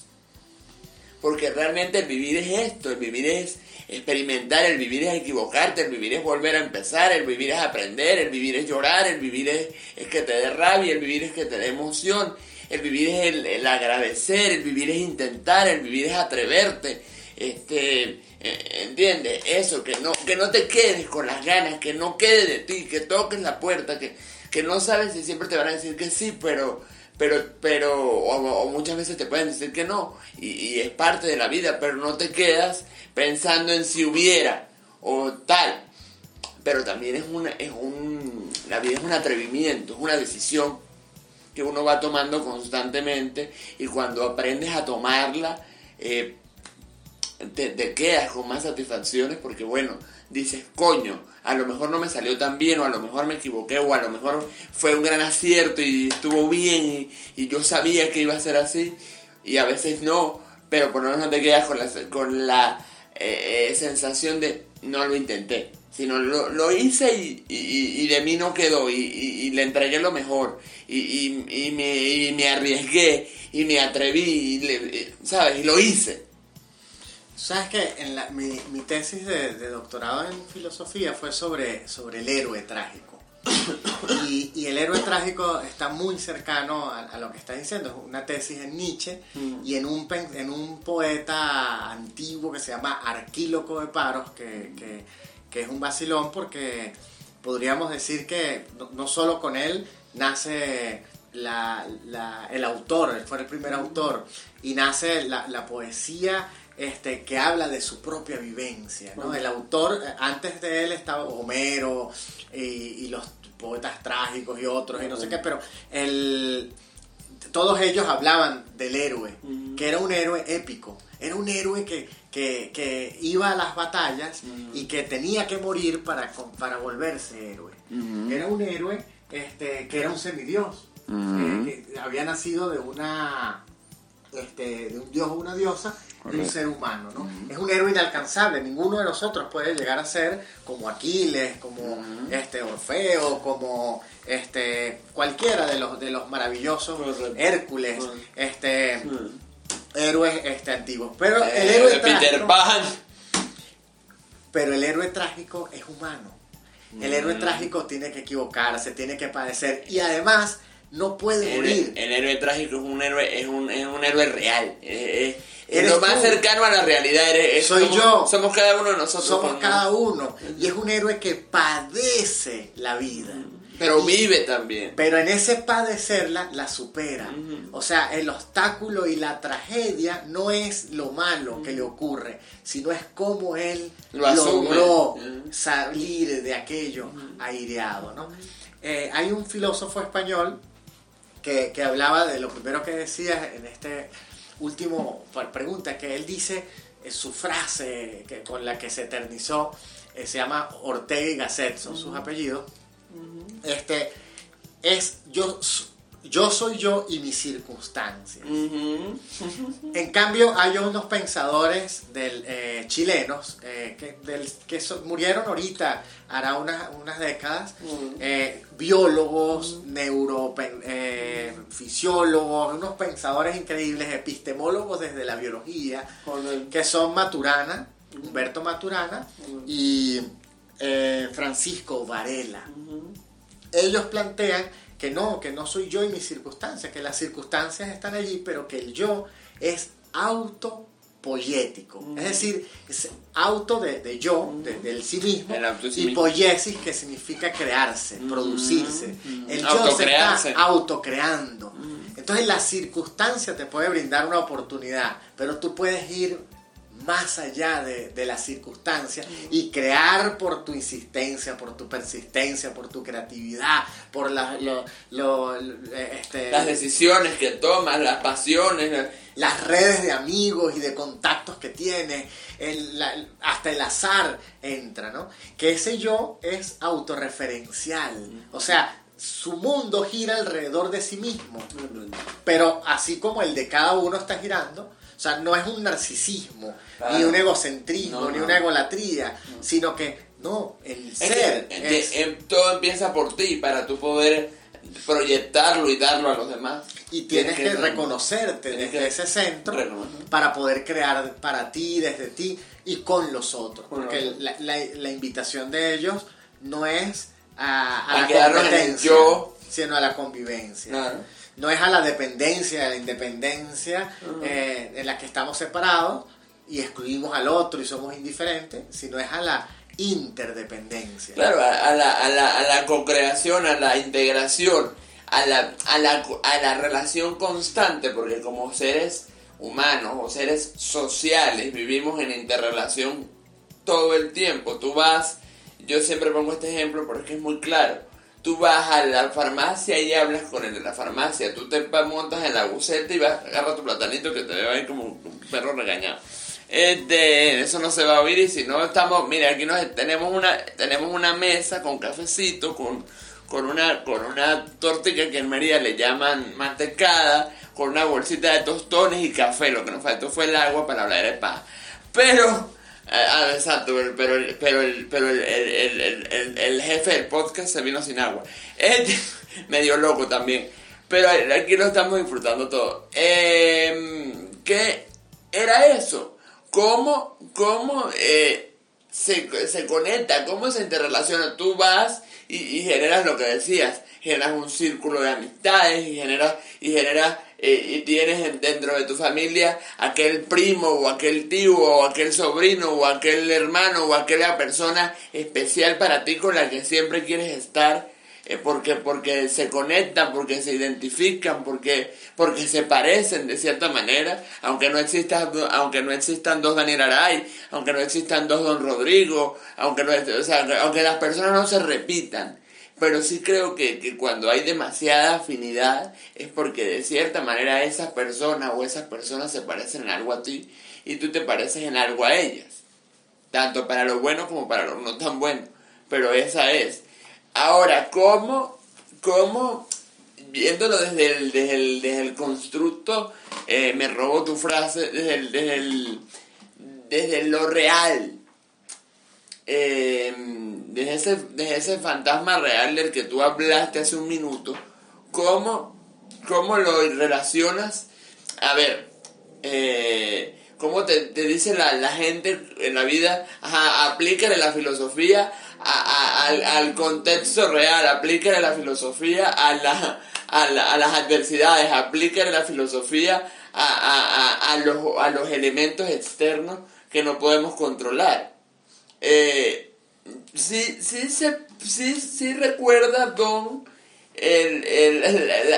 Porque realmente el vivir es esto, el vivir es experimentar, el vivir es equivocarte, el vivir es volver a empezar, el vivir es aprender, el vivir es llorar, el vivir es, que te dé rabia, el vivir es que te dé emoción, el vivir es el, agradecer, el vivir es intentar, el vivir es atreverte. Este, eh, ¿entiendes? Eso, que no, que no te quedes con las ganas, que no quede de ti, que toques la puerta, que, que no sabes si siempre te van a decir que sí, pero, pero, pero, o, muchas veces te pueden decir que no, y, es parte de la vida, pero no te quedas pensando en si hubiera o tal. Pero también es una, es un, la vida es un atrevimiento, es una decisión que uno va tomando constantemente y cuando aprendes a tomarla, eh, te, te, quedas con más satisfacciones porque bueno, dices, coño, a lo mejor no me salió tan bien, o a lo mejor me equivoqué, o a lo mejor fue un gran acierto y estuvo bien y, yo sabía que iba a ser así, y a veces no, pero por lo menos no te quedas con la, con la eh, eh, sensación de no lo intenté, sino lo, hice y, de mí no quedó, y, le entregué lo mejor, y, me, me arriesgué, y me atreví, ¿sabes? Y lo hice. Sabes que en la, mi, mi, tesis de, doctorado en filosofía fue sobre, sobre el héroe trágico. Y, y el héroe trágico está muy cercano a, lo que estás diciendo. Es una tesis en Nietzsche mm. y en un, en un poeta antiguo que se llama Arquíloco de Paros, que, que, que es un vacilón porque podríamos decir que no, no solo con él nace la, la, el autor, él fue el primer autor, y nace la, la poesía este, que habla de su propia vivencia. ¿no? El autor, eh, antes de él estaba Homero y, los poetas trágicos y otros y no sé qué, pero el, todos ellos hablaban del héroe, que era un héroe épico, era un héroe que, que, iba a las batallas y que tenía que morir para, para volverse héroe. Era un héroe este, que era un semidios, que había nacido de una este, de un dios o una diosa de un ser humano, ¿no? Es un héroe inalcanzable, ninguno de nosotros puede llegar a ser como Aquiles, como este Orfeo, como este cualquiera de los de los maravillosos Hércules, este héroes este antiguos. Pero el eh, héroe trágico, Pero el héroe trágico es humano. El héroe trágico tiene que equivocarse, tiene que padecer y además no puede morir. El héroe trágico es un héroe, es un, es un héroe real. Es, lo más cercano a la realidad. Soy yo. Somos cada uno de nosotros. Somos cada uno. Y es un héroe que padece la vida. Pero vive también. Pero en ese padecerla la supera. O sea, el obstáculo y la tragedia no es lo malo que le ocurre, sino es cómo él Lo logró salir de aquello aireado. ¿no? Eh, hay un filósofo español que, que hablaba de lo primero que decía en este último pregunta, que él dice, su frase que, con la que se eternizó, eh, se llama Ortega y Gasset, son sus apellidos, este, es yo, yo soy yo y mis circunstancias. En cambio, hay unos pensadores del, eh, chilenos eh, que, del- que so- murieron ahorita, hará unas, unas décadas, eh, biólogos, neurofisiólogos, unos pensadores increíbles, epistemólogos desde la biología, que son Maturana, Humberto Maturana y Francisco Varela. Ellos plantean que no, que no soy yo y mis circunstancias, que las circunstancias están allí, pero que el yo es autopoyético. Es decir, es auto de, de yo, de- del sí mismo, y poiesis que significa crearse, producirse. El yo se está autocreando. Entonces la circunstancia te puede brindar una oportunidad, pero tú puedes ir más allá de, de la circunstancia y crear por tu insistencia, por tu persistencia, por tu creatividad, por la- lo- lo- lo- este, Las decisiones que tomas, las pasiones. la- las redes de amigos y de contactos que tienes, el- la- hasta el azar entra, ¿no? Que ese yo es autorreferencial, o sea, su mundo gira alrededor de sí mismo, pero así como el de cada uno está girando, o sea, no es un narcisismo, Claro. ni un egocentrismo, No, ni no. una egolatría, sino que, no, el Es ser que, de- es- em, todo empieza por ti para tú poder proyectarlo y darlo a los demás. Y tienes que, reconocerte tienes desde que ese centro reconocer. para poder crear para ti, desde ti y con los otros. Porque la, la- la invitación de ellos no es a, a A la competencia, yo. sino a la convivencia. Claro. No es a la dependencia, a la independencia eh, en la que estamos separados y excluimos al otro y somos indiferentes, sino es a la interdependencia. Claro, a, a la, a, la, a la co-creación, a la integración, a la, a, la, a la relación constante, porque como seres humanos o seres sociales vivimos en interrelación todo el tiempo. Tú vas, yo siempre pongo este ejemplo porque es muy claro. Tú vas a la farmacia y hablas con el de la farmacia. Tú te montas en la buceta y vas, agarra tu platanito que te ve ahí como un perro regañado. Este, eso no se va a oír y si no estamos, mira, aquí nos, tenemos una tenemos una mesa con cafecito, con, con una con una tortilla que en María le llaman mantecada, con una bolsita de tostones y café. Lo que nos faltó fue el agua para hablar de paz. Pero ah, exacto, el- pero el, pero el, pero el- el- el jefe del podcast se vino sin agua. Este, <laughs> medio loco también. Pero aquí lo estamos disfrutando todo. Eh, ¿Qué era eso? ¿Cómo, cómo eh, se, se conecta? ¿Cómo se interrelaciona? Tú vas y, y generas lo que decías. Generas un círculo de amistades y generas, y generas eh, y tienes en- dentro de tu familia aquel primo o aquel tío o aquel sobrino o aquel hermano o aquella persona especial para ti con la que siempre quieres estar eh, porque porque se conectan porque se identifican porque porque se parecen de cierta manera aunque no exista aunque no existan dos Daniel Aray aunque no existan dos Don Rodrigo aunque no o sea, aunque las personas no se repitan pero sí creo que, que cuando hay demasiada afinidad es porque de cierta manera esas personas o esas personas se parecen en algo a ti y tú te pareces en algo a ellas. Tanto para lo bueno como para lo no tan bueno. Pero esa es. Ahora, ¿cómo, cómo viéndolo desde el, desde el, desde el constructo, eh, me robo tu frase, desde, desde, el, desde lo real? Eh, ese, ese fantasma real del que tú hablaste hace un minuto, ¿cómo, cómo lo relacionas? A ver, eh, ¿cómo te, te dice la, la gente en la vida? Ajá, aplícale la filosofía a- a- al, al contexto real, aplícale la filosofía a, la, a, la- a las adversidades, aplícale la filosofía a- a- a los, a los elementos externos que no podemos controlar eh, sí, sí se, sí, sí recuerda Don el, el,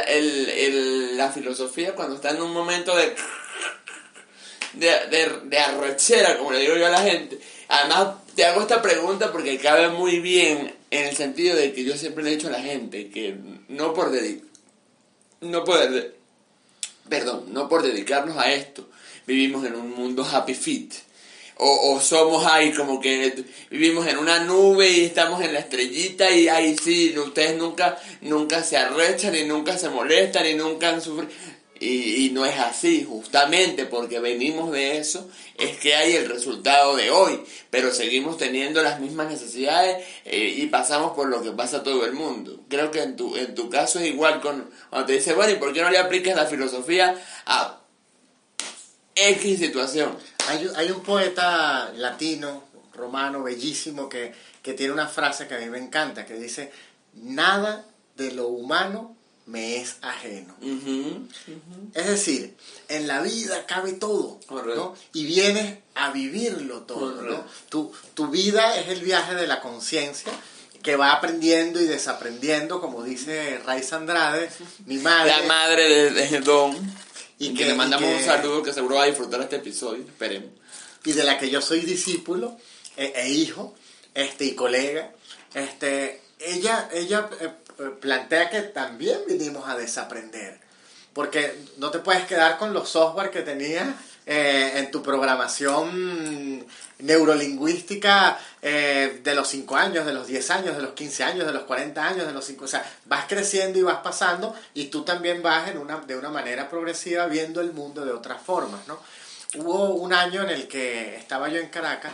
el, la filosofía cuando está en un momento de de, de, de como le digo yo a la gente. Además, te hago esta pregunta porque cabe muy bien en el sentido de que yo siempre le he dicho a la gente que no por dedicar, no por, perdón, no por dedicarnos a esto, vivimos en un mundo happy fit. O, o, somos ahí como que vivimos en una nube y estamos en la estrellita y ahí sí, ustedes nunca, nunca se arrechan y nunca se molestan y nunca han sufrido. Y, no es así, justamente porque venimos de eso, es que hay el resultado de hoy, pero seguimos teniendo las mismas necesidades eh, y pasamos por lo que pasa todo el mundo. Creo que en tu, en tu caso es igual con, cuando te dice, bueno, ¿y por qué no le aplicas la filosofía a X situación? Hay, hay un poeta latino, romano, bellísimo, que, que tiene una frase que a mí me encanta, que dice, nada de lo humano me es ajeno. Es decir, en la vida cabe todo, ¿no? Y vienes a vivirlo todo, ¿no? Tu, tu, vida es el viaje de la conciencia que va aprendiendo y desaprendiendo, como dice Raiz Andrade, mi madre. La madre de, Don. Y que, le mandamos un saludo que seguro va a disfrutar este episodio, esperemos. Y de la que yo soy discípulo e, e hijo, este, y colega, este, ella, ella eh, eh, plantea que también vinimos a desaprender. Porque no te puedes quedar con los software que tenías eh, en tu programación neurolingüística eh, de los 5 años, de los 10 años, de los 15 años, de los 40 años, de los 5... O sea, vas creciendo y vas pasando y tú también vas en una, de una manera progresiva viendo el mundo de otras formas, ¿no? Hubo un año en el que estaba yo en Caracas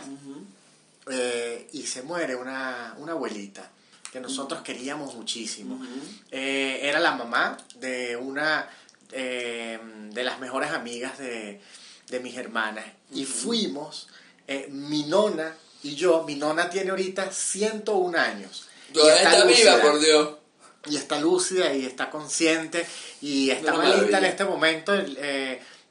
y se muere una, una abuelita que nosotros queríamos muchísimo. Eh, era la mamá de una eh, de las mejores amigas de, mis hermanas. Y fuimos, eh, mi nona y yo, mi nona tiene ahorita 101 años. Todavía está, viva, por Dios. Y está lúcida y está consciente y está malita en este momento,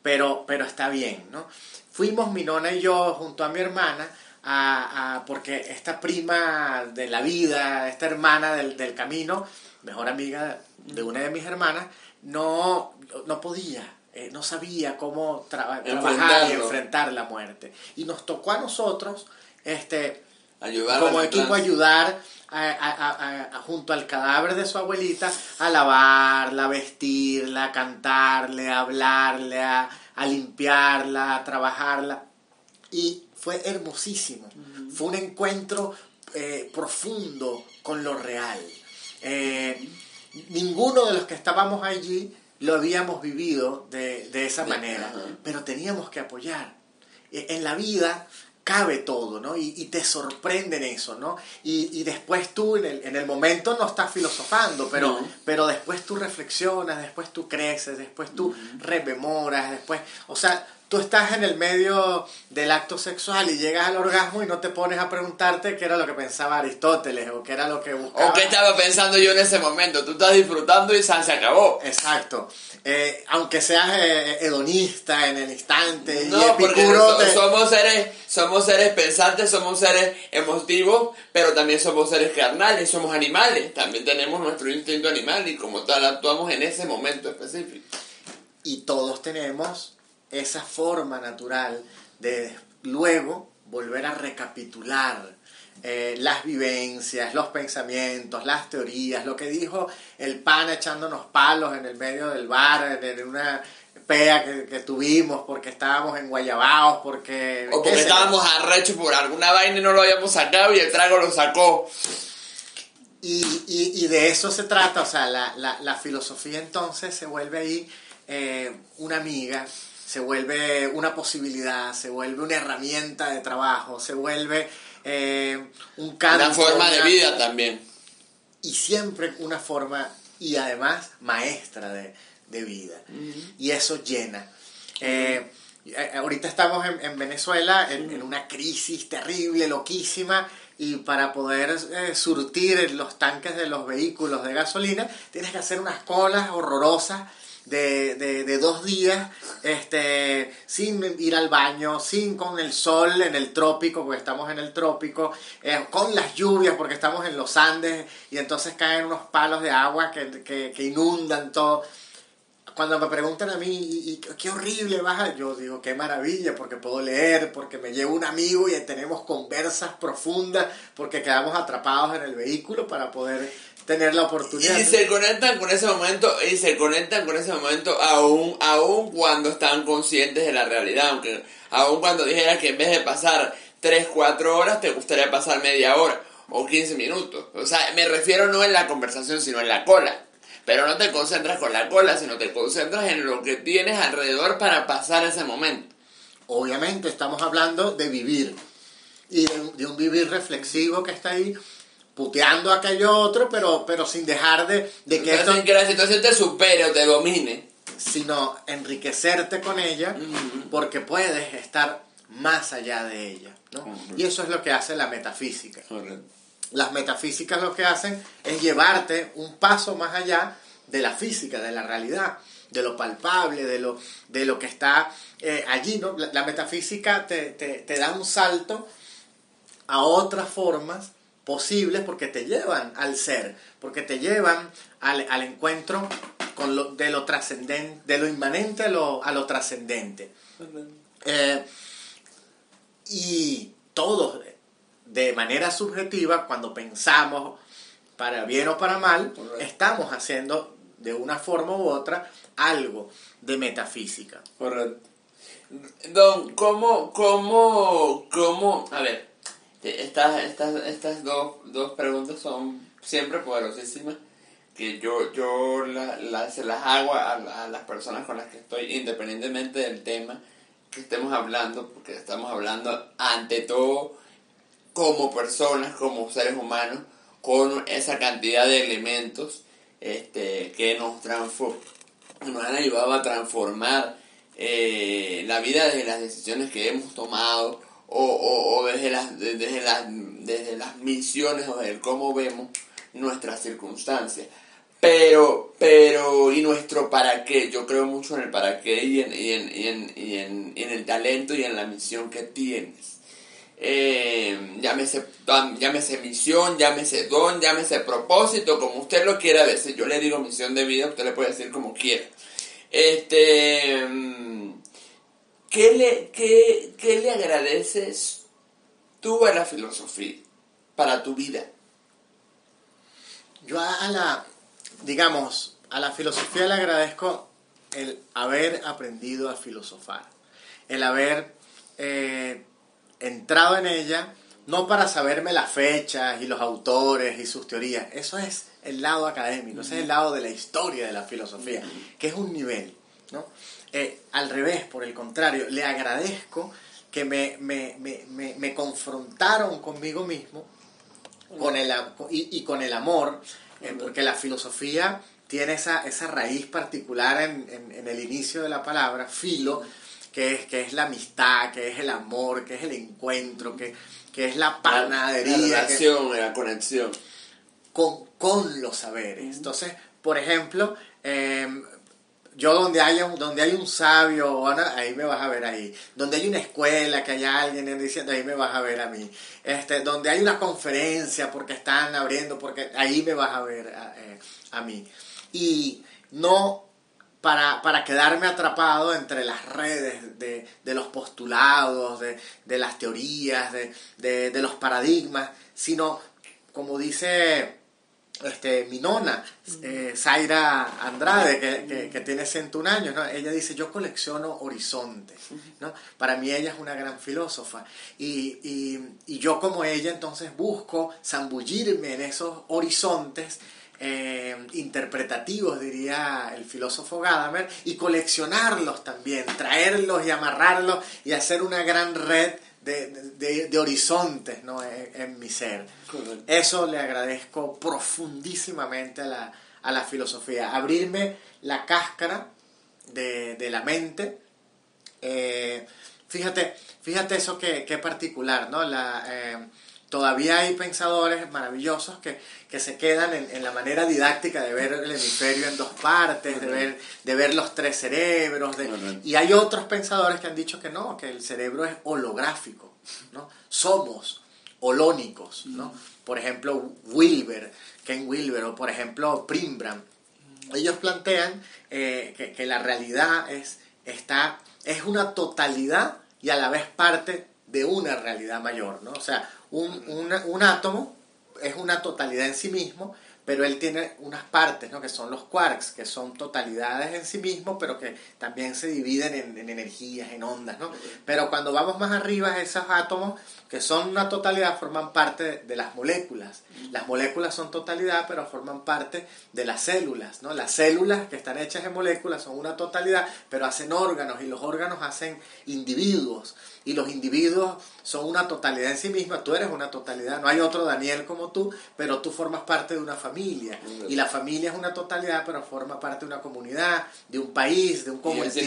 pero, pero está bien, ¿no? Fuimos mi nona y yo junto a mi hermana a, porque esta prima de la vida, esta hermana del, del camino, mejor amiga de una de mis hermanas, no, no podía, eh, no sabía cómo trabajar y enfrentar la muerte. Y nos tocó a nosotros, este, como equipo, ayudar a, junto al cadáver de su abuelita a lavarla, a vestirla, a cantarle, a hablarle, a, a limpiarla, a trabajarla. Y fue hermosísimo. Fue un encuentro eh, profundo con lo real. Eh, ninguno de los que estábamos allí lo habíamos vivido de, esa manera, pero teníamos que apoyar. E, en la vida cabe todo, ¿no? Y, te sorprende en eso, ¿no? Y, después tú en el, en el, momento no estás filosofando, pero, pero después tú reflexionas, después tú creces, después tú rememoras, después, o sea, tú estás en el medio del acto sexual y llegas al orgasmo y no te pones a preguntarte qué era lo que pensaba Aristóteles o qué era lo que buscaba. O qué estaba pensando yo en ese momento. Tú estás disfrutando y se acabó. Exacto. Eh, aunque seas eh, hedonista en el instante no, porque somos seres somos seres pensantes somos seres emotivos pero también somos seres carnales somos animales también tenemos nuestro instinto animal y como tal actuamos en ese momento específico y todos tenemos esa forma natural de luego volver a recapitular eh, las vivencias, los pensamientos, las teorías, lo que dijo el pan echándonos palos en el medio del bar, en una pea que, tuvimos porque estábamos en Guayabaos, porque... O porque estábamos arrechos por alguna vaina y no lo habíamos sacado y el trago lo sacó. Y, y, de eso se trata, o sea, la, la, la filosofía entonces se vuelve ahí eh, una amiga se vuelve una posibilidad, se vuelve una herramienta de trabajo, se vuelve eh, un cambio. Una forma de vida también. Y siempre una forma, y además maestra de, vida. Y eso llena. Eh, eh, ahorita estamos en, Venezuela en, una crisis terrible, loquísima, y para poder surtir los tanques de los vehículos de gasolina, tienes que hacer unas colas horrorosas de, de, de dos días este, sin ir al baño, sin con el sol en el trópico, porque estamos en el trópico, eh, con las lluvias, porque estamos en los Andes, y entonces caen unos palos de agua que, que, inundan todo. Cuando me preguntan a mí, y, qué horrible baja, yo digo, qué maravilla, porque puedo leer, porque me llevo un amigo y tenemos conversas profundas, porque quedamos atrapados en el vehículo para poder tener la oportunidad. Y se conectan con ese momento, y se conectan con ese momento aún, aún cuando están conscientes de la realidad, aunque aún cuando dijeras que en vez de pasar 3, 4 horas, te gustaría pasar media hora o 15 minutos. O sea, me refiero no en la conversación, sino en la cola. Pero no te concentras con la cola, sino te concentras en lo que tienes alrededor para pasar ese momento. Obviamente estamos hablando de vivir y de, un vivir reflexivo que está ahí puteando a aquello otro, pero, pero sin dejar de, de que esto... Que la situación te supere o te domine. Sino enriquecerte con ella porque puedes estar más allá de ella. ¿no? Y eso es lo que hace la metafísica. Las metafísicas lo que hacen es llevarte un paso más allá de la física, de la realidad, de lo palpable, de lo, de lo que está eh, allí. ¿no? La, metafísica te, te, da un salto a otras formas posibles porque te llevan al ser, porque te llevan al, al encuentro con lo, de lo trascendente, de lo inmanente a lo, a lo trascendente. Eh, y todos de manera subjetiva, cuando pensamos para bien o para mal, estamos haciendo de una forma u otra algo de metafísica. Correcto. Don, ¿cómo, cómo, cómo, a ver, estas, estas, estas dos, dos preguntas son siempre poderosísimas, que yo, yo se las hago a, a las personas con las que estoy, independientemente del tema que estemos hablando, porque estamos hablando ante todo como personas, como seres humanos, con esa cantidad de elementos este, que nos, nos han ayudado a transformar eh, la vida desde las decisiones que hemos tomado o, desde, las, desde, las, desde las misiones o desde cómo vemos nuestras circunstancias. Pero, pero, y nuestro para qué, yo creo mucho en el para qué y en, y en, y en, y en, en el talento y en la misión que tienes eh, llámese, llámese misión, llámese don, llámese propósito, como usted lo quiera decir. Yo le digo misión de vida, usted le puede decir como quiera. Este, ¿qué le, qué, qué le agradeces tú a la filosofía para tu vida? Yo a la, digamos, a la filosofía le agradezco el haber aprendido a filosofar, el haber eh, entrado en ella no para saberme las fechas y los autores y sus teorías. Eso es el lado académico, ese es el lado de la historia de la filosofía, que es un nivel. Eh, al revés, por el contrario, le agradezco que me, me, me, me confrontaron conmigo mismo con el, y, y con el amor, eh, porque la filosofía tiene esa, esa raíz particular en, en, en, el inicio de la palabra, filo, que es, que es la amistad, que es el amor, que es el encuentro, que, que es la panadería. La, relación, la conexión. Con, con los saberes. Entonces, por ejemplo, em, yo donde haya donde hay un sabio, ahí me vas a ver ahí. Donde hay una escuela, que haya alguien diciendo, ahí me vas a ver a mí. Este, donde hay una conferencia porque están abriendo, porque ahí me vas a ver a, eh, a mí. Y no para, para, quedarme atrapado entre las redes de, de los postulados, de, de las teorías, de, de, los paradigmas, sino, como dice este, mi nona, eh, Zaira Andrade, que, que, tiene 101 años, ¿no? ella dice, yo colecciono horizontes. ¿no? Para mí ella es una gran filósofa. Y, y, y yo como ella entonces busco zambullirme en esos horizontes eh, interpretativos, diría el filósofo Gadamer, y coleccionarlos también, traerlos y amarrarlos y hacer una gran red de, horizontes ¿no? en, mi ser. Eso le agradezco profundísimamente a la, a la filosofía, abrirme la cáscara de, la mente. Eh, fíjate, fíjate eso que, que particular, ¿no? La, eh, todavía hay pensadores maravillosos que, que se quedan en, en, la manera didáctica de ver el hemisferio en dos partes, de ver, de ver los tres cerebros. De, y hay otros pensadores que han dicho que no, que el cerebro es holográfico. ¿no? Somos holónicos. ¿no? Por ejemplo, Wilber, Ken Wilber, o por ejemplo, Primbram. Ellos plantean eh, que, que, la realidad es, está, es una totalidad y a la vez parte de una realidad mayor. ¿no? O sea, un, un átomo es una totalidad en sí mismo, pero él tiene unas partes, ¿no? que son los quarks, que son totalidades en sí mismos, pero que también se dividen en, energías, en ondas. ¿no? Pero cuando vamos más arriba, esos átomos, que son una totalidad, forman parte de las moléculas. Las moléculas son totalidad, pero forman parte de las células. ¿no? Las células que están hechas de moléculas son una totalidad, pero hacen órganos y los órganos hacen individuos y los individuos son una totalidad en sí misma, tú eres una totalidad, no hay otro Daniel como tú, pero tú formas parte de una familia. Y la familia es una totalidad, pero forma parte de una comunidad, de un país, de un continente,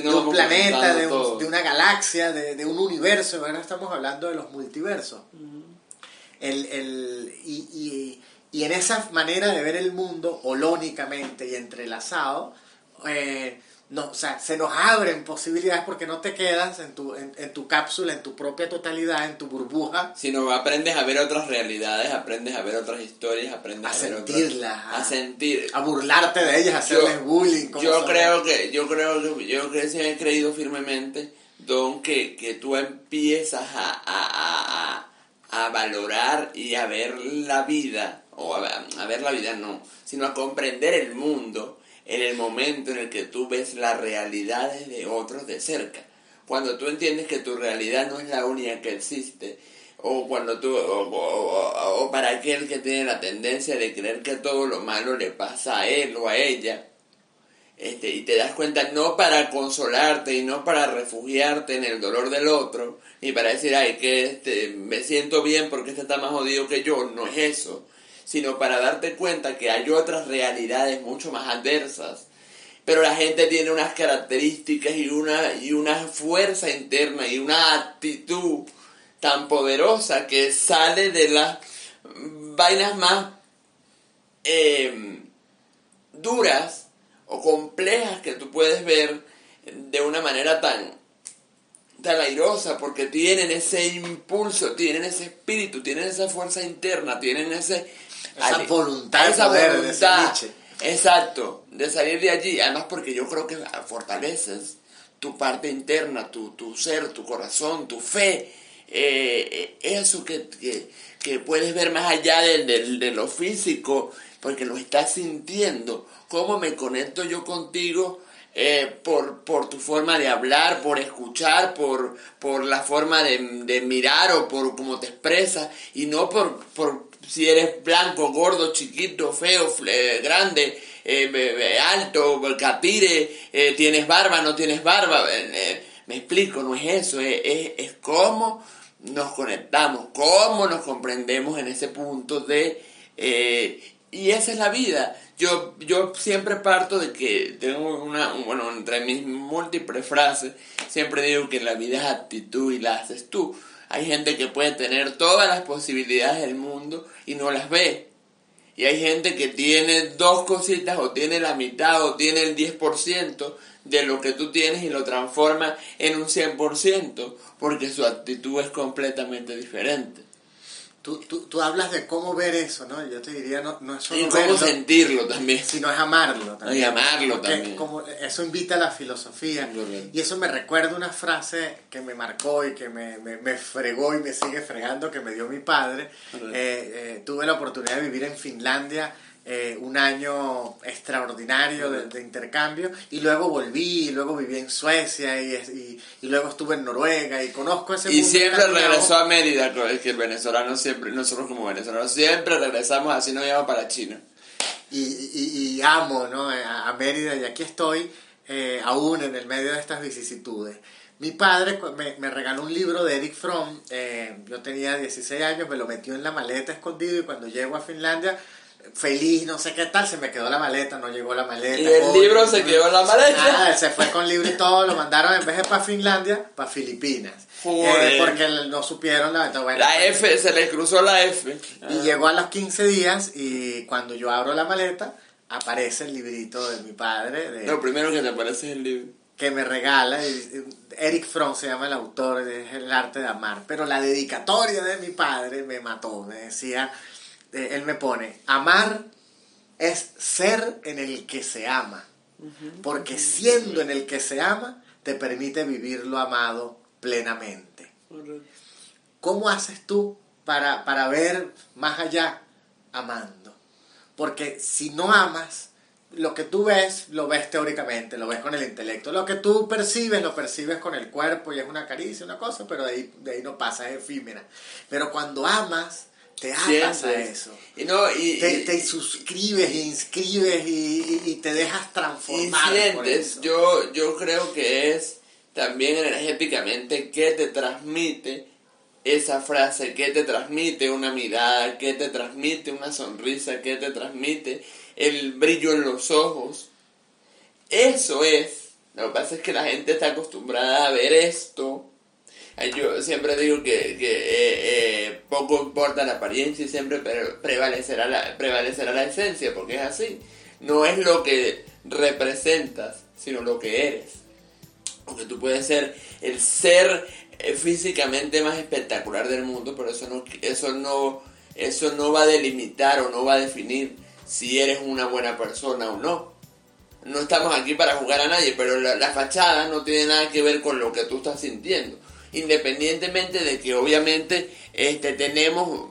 de un planeta, de, una galaxia, de, un universo, ahora estamos hablando de los multiversos. el, el, y, y, en esa manera de ver el mundo holónicamente y entrelazado, eh, no, o sea, se nos abren posibilidades porque no te quedas en tu, en, tu cápsula, en tu propia totalidad, en tu burbuja. Sino aprendes a ver otras realidades, aprendes a ver otras historias, aprendes a, a sentirlas, a, sentir, a burlarte de ellas, a hacerles bullying. Yo creo que, yo creo que, yo creo que he creído firmemente, Don, que, que tú empiezas a, a, a, valorar y a ver la vida, o a ver la vida no, sino a comprender el mundo en el momento en el que tú ves las realidades de otros de cerca. Cuando tú entiendes que tu realidad no es la única que existe, o cuando tú, o, para aquel que tiene la tendencia de creer que todo lo malo le pasa a él o a ella, este, y te das cuenta no para consolarte y no para refugiarte en el dolor del otro, ni para decir, ay, que este, me siento bien porque este está más jodido que yo, no es eso, sino para darte cuenta que hay otras realidades mucho más adversas. Pero la gente tiene unas características y una, y una fuerza interna y una actitud tan poderosa que sale de las vainas más em, duras o complejas que tú puedes ver de una manera tan, tan airosa porque tienen ese impulso, tienen ese espíritu, tienen esa fuerza interna, tienen ese esa voluntad esa voluntad, exacto, de salir de allí. Además porque yo creo que fortaleces tu parte interna, tu, tu ser, tu corazón, tu fe. Eh, eso que, que, puedes ver más allá de, de, lo físico, porque lo estás sintiendo. ¿Cómo me conecto yo contigo? Eh, por, por, tu forma de hablar, por escuchar, por, por la forma de, de, mirar o por cómo te expresas y no por, por, si eres blanco, gordo, chiquito, feo, grande, eh, alto, capire, eh, tienes barba, no tienes barba. Eh, me explico, no es eso, es, es, cómo nos conectamos, cómo nos comprendemos en ese punto de... y esa es la vida. Yo, yo siempre parto de que tengo una, bueno, entre mis múltiples frases, siempre digo que la vida es actitud y la haces tú. Hay gente que puede tener todas las posibilidades del mundo y no las ve. Y hay gente que tiene dos cositas o tiene la mitad o tiene el 10% de lo que tú tienes y lo transforma en un 100% porque su actitud es completamente diferente. Tú, tú, tú, hablas de cómo ver eso, ¿no? Yo te diría, no, no es solo y cómo sentirlo también. Sino es amarlo también. Y amarlo también. Como eso invita a la filosofía. Y eso me recuerda una frase que me marcó y que me, me, me fregó y me sigue fregando, que me dio mi padre. Eh, eh, tuve la oportunidad de vivir en Finlandia eh, un año extraordinario de, intercambio y luego volví y luego viví en Suecia y, y, luego estuve en Noruega y conozco ese y siempre regresó a Mérida es que el venezolano siempre nosotros como venezolanos siempre regresamos así no íbamos para China. Y, y, amo ¿no? a, Mérida y aquí estoy eh, aún en el medio de estas vicisitudes. Mi padre me, me, regaló un libro de Eric Fromm, eh, yo tenía 16 años, me lo metió en la maleta escondido y cuando llego a Finlandia feliz, no sé qué tal, se me quedó la maleta, no llegó la maleta. Y el libro se quedó en la maleta. Nada, se fue con libro y todo, lo mandaron en vez de para Finlandia, para Filipinas. Eh, porque no supieron la, bueno, la F, se le cruzó la F. Y llegó a los 15 días y cuando yo abro la maleta, aparece el librito de mi padre. De, lo primero que te aparece es el libro. Que me regala, Eric Fromm se llama el autor, es El arte de amar. Pero la dedicatoria de mi padre me mató, me decía, eh, él me pone, amar es ser en el que se ama. Porque siendo en el que se ama, te permite vivir lo amado plenamente. ¿Cómo haces tú para, para ver más allá amando? Porque si no amas, lo que tú ves, lo ves teóricamente, lo ves con el intelecto. Lo que tú percibes, lo percibes con el cuerpo y es una caricia, una cosa, pero de ahí, de ahí no pasa, es efímera. Pero cuando amas, te atas a eso. Y no, y, te, suscribes e inscribes y, te dejas transformar. Yo, yo creo que es también energéticamente qué te transmite esa frase, qué te transmite una mirada, qué te transmite una sonrisa, qué te transmite el brillo en los ojos. Eso es. Lo que pasa es que la gente está acostumbrada a ver esto. Yo siempre digo que, eh, eh, poco importa la apariencia y siempre prevalecerá la, prevalecerá la esencia, porque es así. No es lo que representas, sino lo que eres. Porque tú puedes ser el ser eh, físicamente más espectacular del mundo, pero eso no, eso no, eso no va a delimitar o no va a definir si eres una buena persona o no. No estamos aquí para jugar a nadie, pero la, fachada no tiene nada que ver con lo que tú estás sintiendo. Independientemente de que obviamente este, tenemos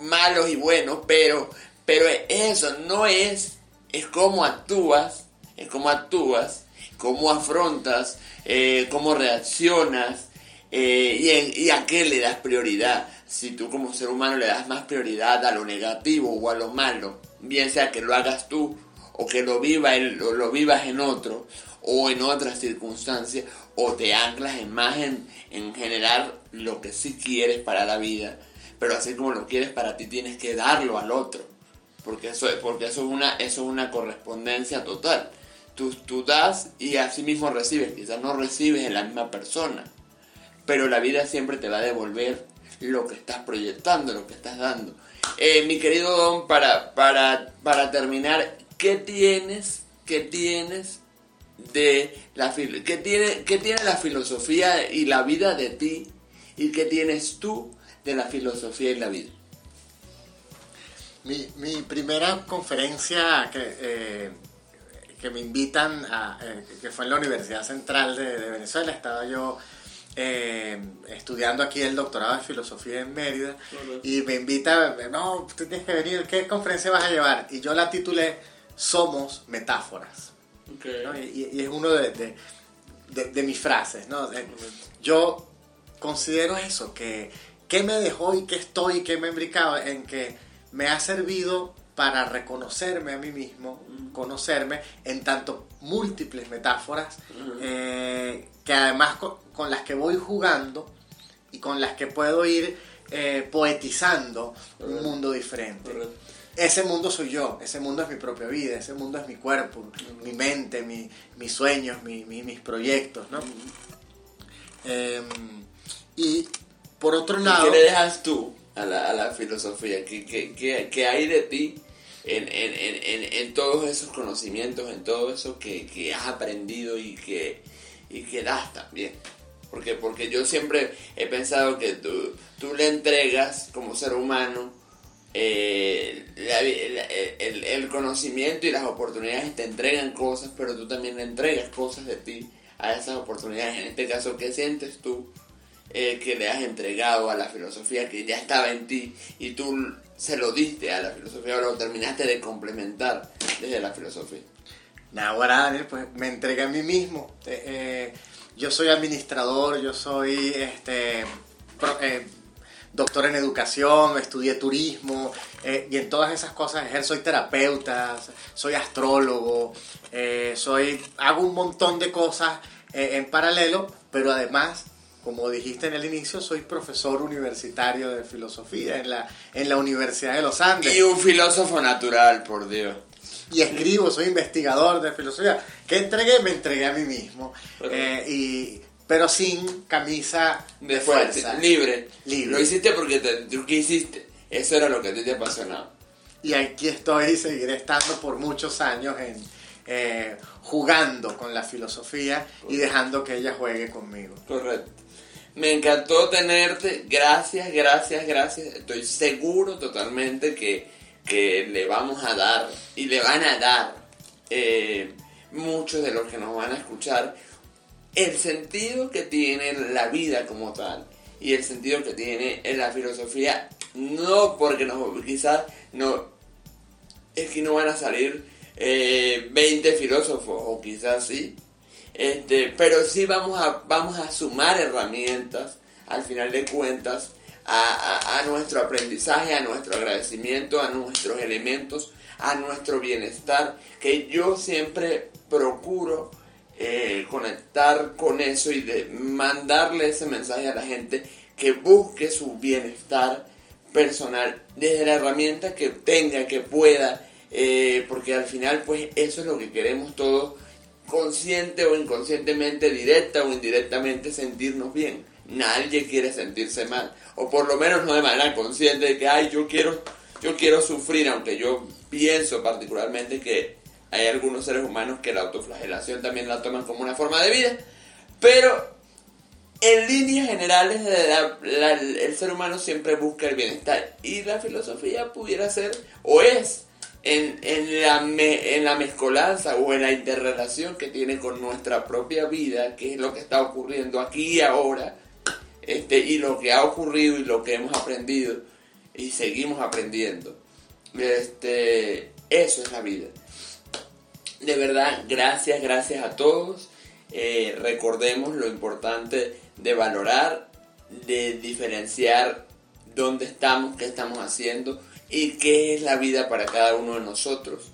malos y buenos, pero, pero eso no es, es cómo actúas, es cómo actúas, cómo afrontas, eh, cómo reaccionas eh, y, a qué le das prioridad. Si tú como ser humano le das más prioridad a lo negativo o a lo malo, bien sea que lo hagas tú o que lo, viva lo vivas en otro o en otras circunstancias o te anclas en más en, generar lo que sí quieres para la vida pero así como lo quieres para ti tienes que darlo al otro porque eso, porque eso, es, una, eso es una correspondencia total tú, tú das y así mismo recibes quizás no recibes en la misma persona pero la vida siempre te va a devolver lo que estás proyectando, lo que estás dando. Eh, mi querido Don, para, para, para terminar, ¿qué tienes, qué tienes de la qué tiene, qué tiene la filosofía y la vida de ti y qué tienes tú de la filosofía y la vida? Mi, mi primera conferencia que, eh, que me invitan a, eh, que fue en la Universidad Central de, de Venezuela, estaba yo eh, estudiando aquí el doctorado de filosofía en Mérida y me invita, no, tú tienes que venir, ¿qué conferencia vas a llevar? Y yo la titulé Somos Metáforas. Y, es uno de, de, mis frases. ¿no? Yo considero eso, que qué me dejó y qué estoy, qué me he imbricado en que me ha servido para reconocerme a mí mismo, conocerme en tanto múltiples metáforas, eh, que además con, las que voy jugando y con las que puedo ir eh, poetizando un mundo diferente. Ese mundo soy yo, ese mundo es mi propia vida, ese mundo es mi cuerpo, mi mente, mis sueños, mis proyectos, ¿no? Em, y por otro lado... ¿Qué le dejas tú a la, filosofía? ¿Qué, hay de ti en, todos esos conocimientos, en todo eso que, has aprendido y que, y que das también? Porque, porque yo siempre he pensado que tú, tú le entregas como ser humano eh, el, conocimiento y las oportunidades te entregan cosas, pero tú también le entregas cosas de ti a esas oportunidades. En este caso, ¿qué sientes tú eh, que le has entregado a la filosofía que ya estaba en ti y tú se lo diste a la filosofía o lo terminaste de complementar desde la filosofía? Nada, Daniel, pues me entregué a mí mismo. Eh, yo soy administrador, yo soy este, doctor en educación, estudié turismo eh, y en todas esas cosas ejerzo, soy terapeuta, soy astrólogo, eh, soy, hago un montón de cosas en paralelo, pero además como dijiste en el inicio, soy profesor universitario de filosofía en la, en la Universidad de los Andes. Y un filósofo natural, por Dios. Y escribo, soy investigador de filosofía. ¿Qué entregué? Me entregué a mí mismo. Eh, y, pero sin camisa de, fuerza. Libre. Libre. Lo hiciste porque te, tú hiciste. Eso era lo que a ti te apasionaba. Y aquí estoy y seguiré estando por muchos años en, eh, jugando con la filosofía y dejando que ella juegue conmigo. Correcto. Me encantó tenerte. Gracias, gracias, gracias. Estoy seguro totalmente que, que le vamos a dar y le van a dar eh, muchos de los que nos van a escuchar el sentido que tiene la vida como tal y el sentido que tiene en la filosofía. No porque nos, quizás no es que no van a salir 20 eh, filósofos o quizás sí este, pero sí vamos a, vamos a sumar herramientas, al final de cuentas, a, nuestro aprendizaje, a nuestro agradecimiento, a nuestros elementos, a nuestro bienestar, que yo siempre procuro eh, conectar con eso y de mandarle ese mensaje a la gente que busque su bienestar personal desde la herramienta que tenga, que pueda, eh, porque al final pues eso es lo que queremos todos consciente o inconscientemente, directa o indirectamente, sentirnos bien. Nadie quiere sentirse mal, o por lo menos no de manera consciente de que, ay, yo quiero, yo quiero sufrir, aunque yo pienso particularmente que hay algunos seres humanos que la autoflagelación también la toman como una forma de vida, pero en líneas generales el ser humano siempre busca el bienestar y la filosofía pudiera ser o es en, en, la en la mezcolanza o en la interrelación que tiene con nuestra propia vida, que es lo que está ocurriendo aquí y ahora, este, y lo que ha ocurrido y lo que hemos aprendido y seguimos aprendiendo. Este, eso es la vida. De verdad, gracias, gracias a todos. Eh, recordemos lo importante de valorar, de diferenciar dónde estamos, qué estamos haciendo y qué es la vida para cada uno de nosotros,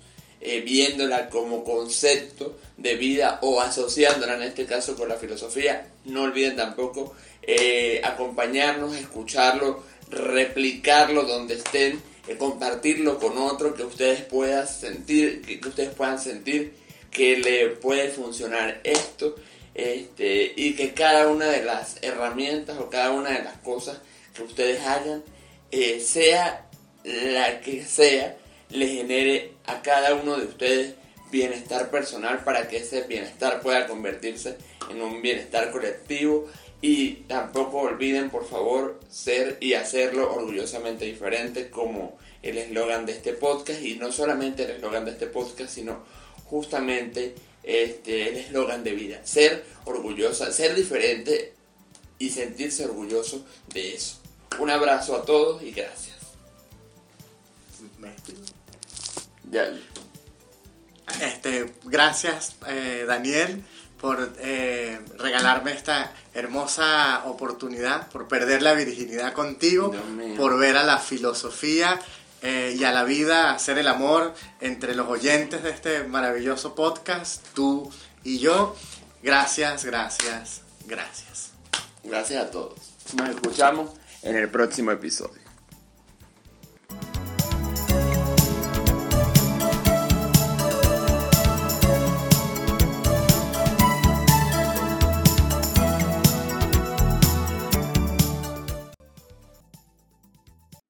eh, viéndola como concepto de vida o asociándola en este caso con la filosofía. No olviden tampoco eh, acompañarnos, escucharlo, replicarlo donde estén, eh, compartirlo con otro que ustedes puedan sentir, que, ustedes puedan sentir que le puede funcionar esto. Este, y que cada una de las herramientas o cada una de las cosas que ustedes hagan sea la que sea, le genere a cada uno de ustedes bienestar personal para que ese bienestar pueda convertirse en un bienestar colectivo y tampoco olviden por favor ser y hacerlo orgullosamente diferente como el eslogan de este podcast. Y no solamente el eslogan de este podcast sino justamente este, el eslogan de vida. Ser orgullosa ser diferente y sentirse orgulloso de eso. Un abrazo a todos y gracias. Ya. Este, gracias, eh, Daniel, por eh, regalarme esta hermosa oportunidad, por perder la virginidad contigo, por ver a la filosofía eh, y a la vida, hacer el amor entre los oyentes de este maravilloso podcast, tú y yo. Gracias, gracias, gracias. Gracias a todos. Nos escuchamos en el próximo episodio.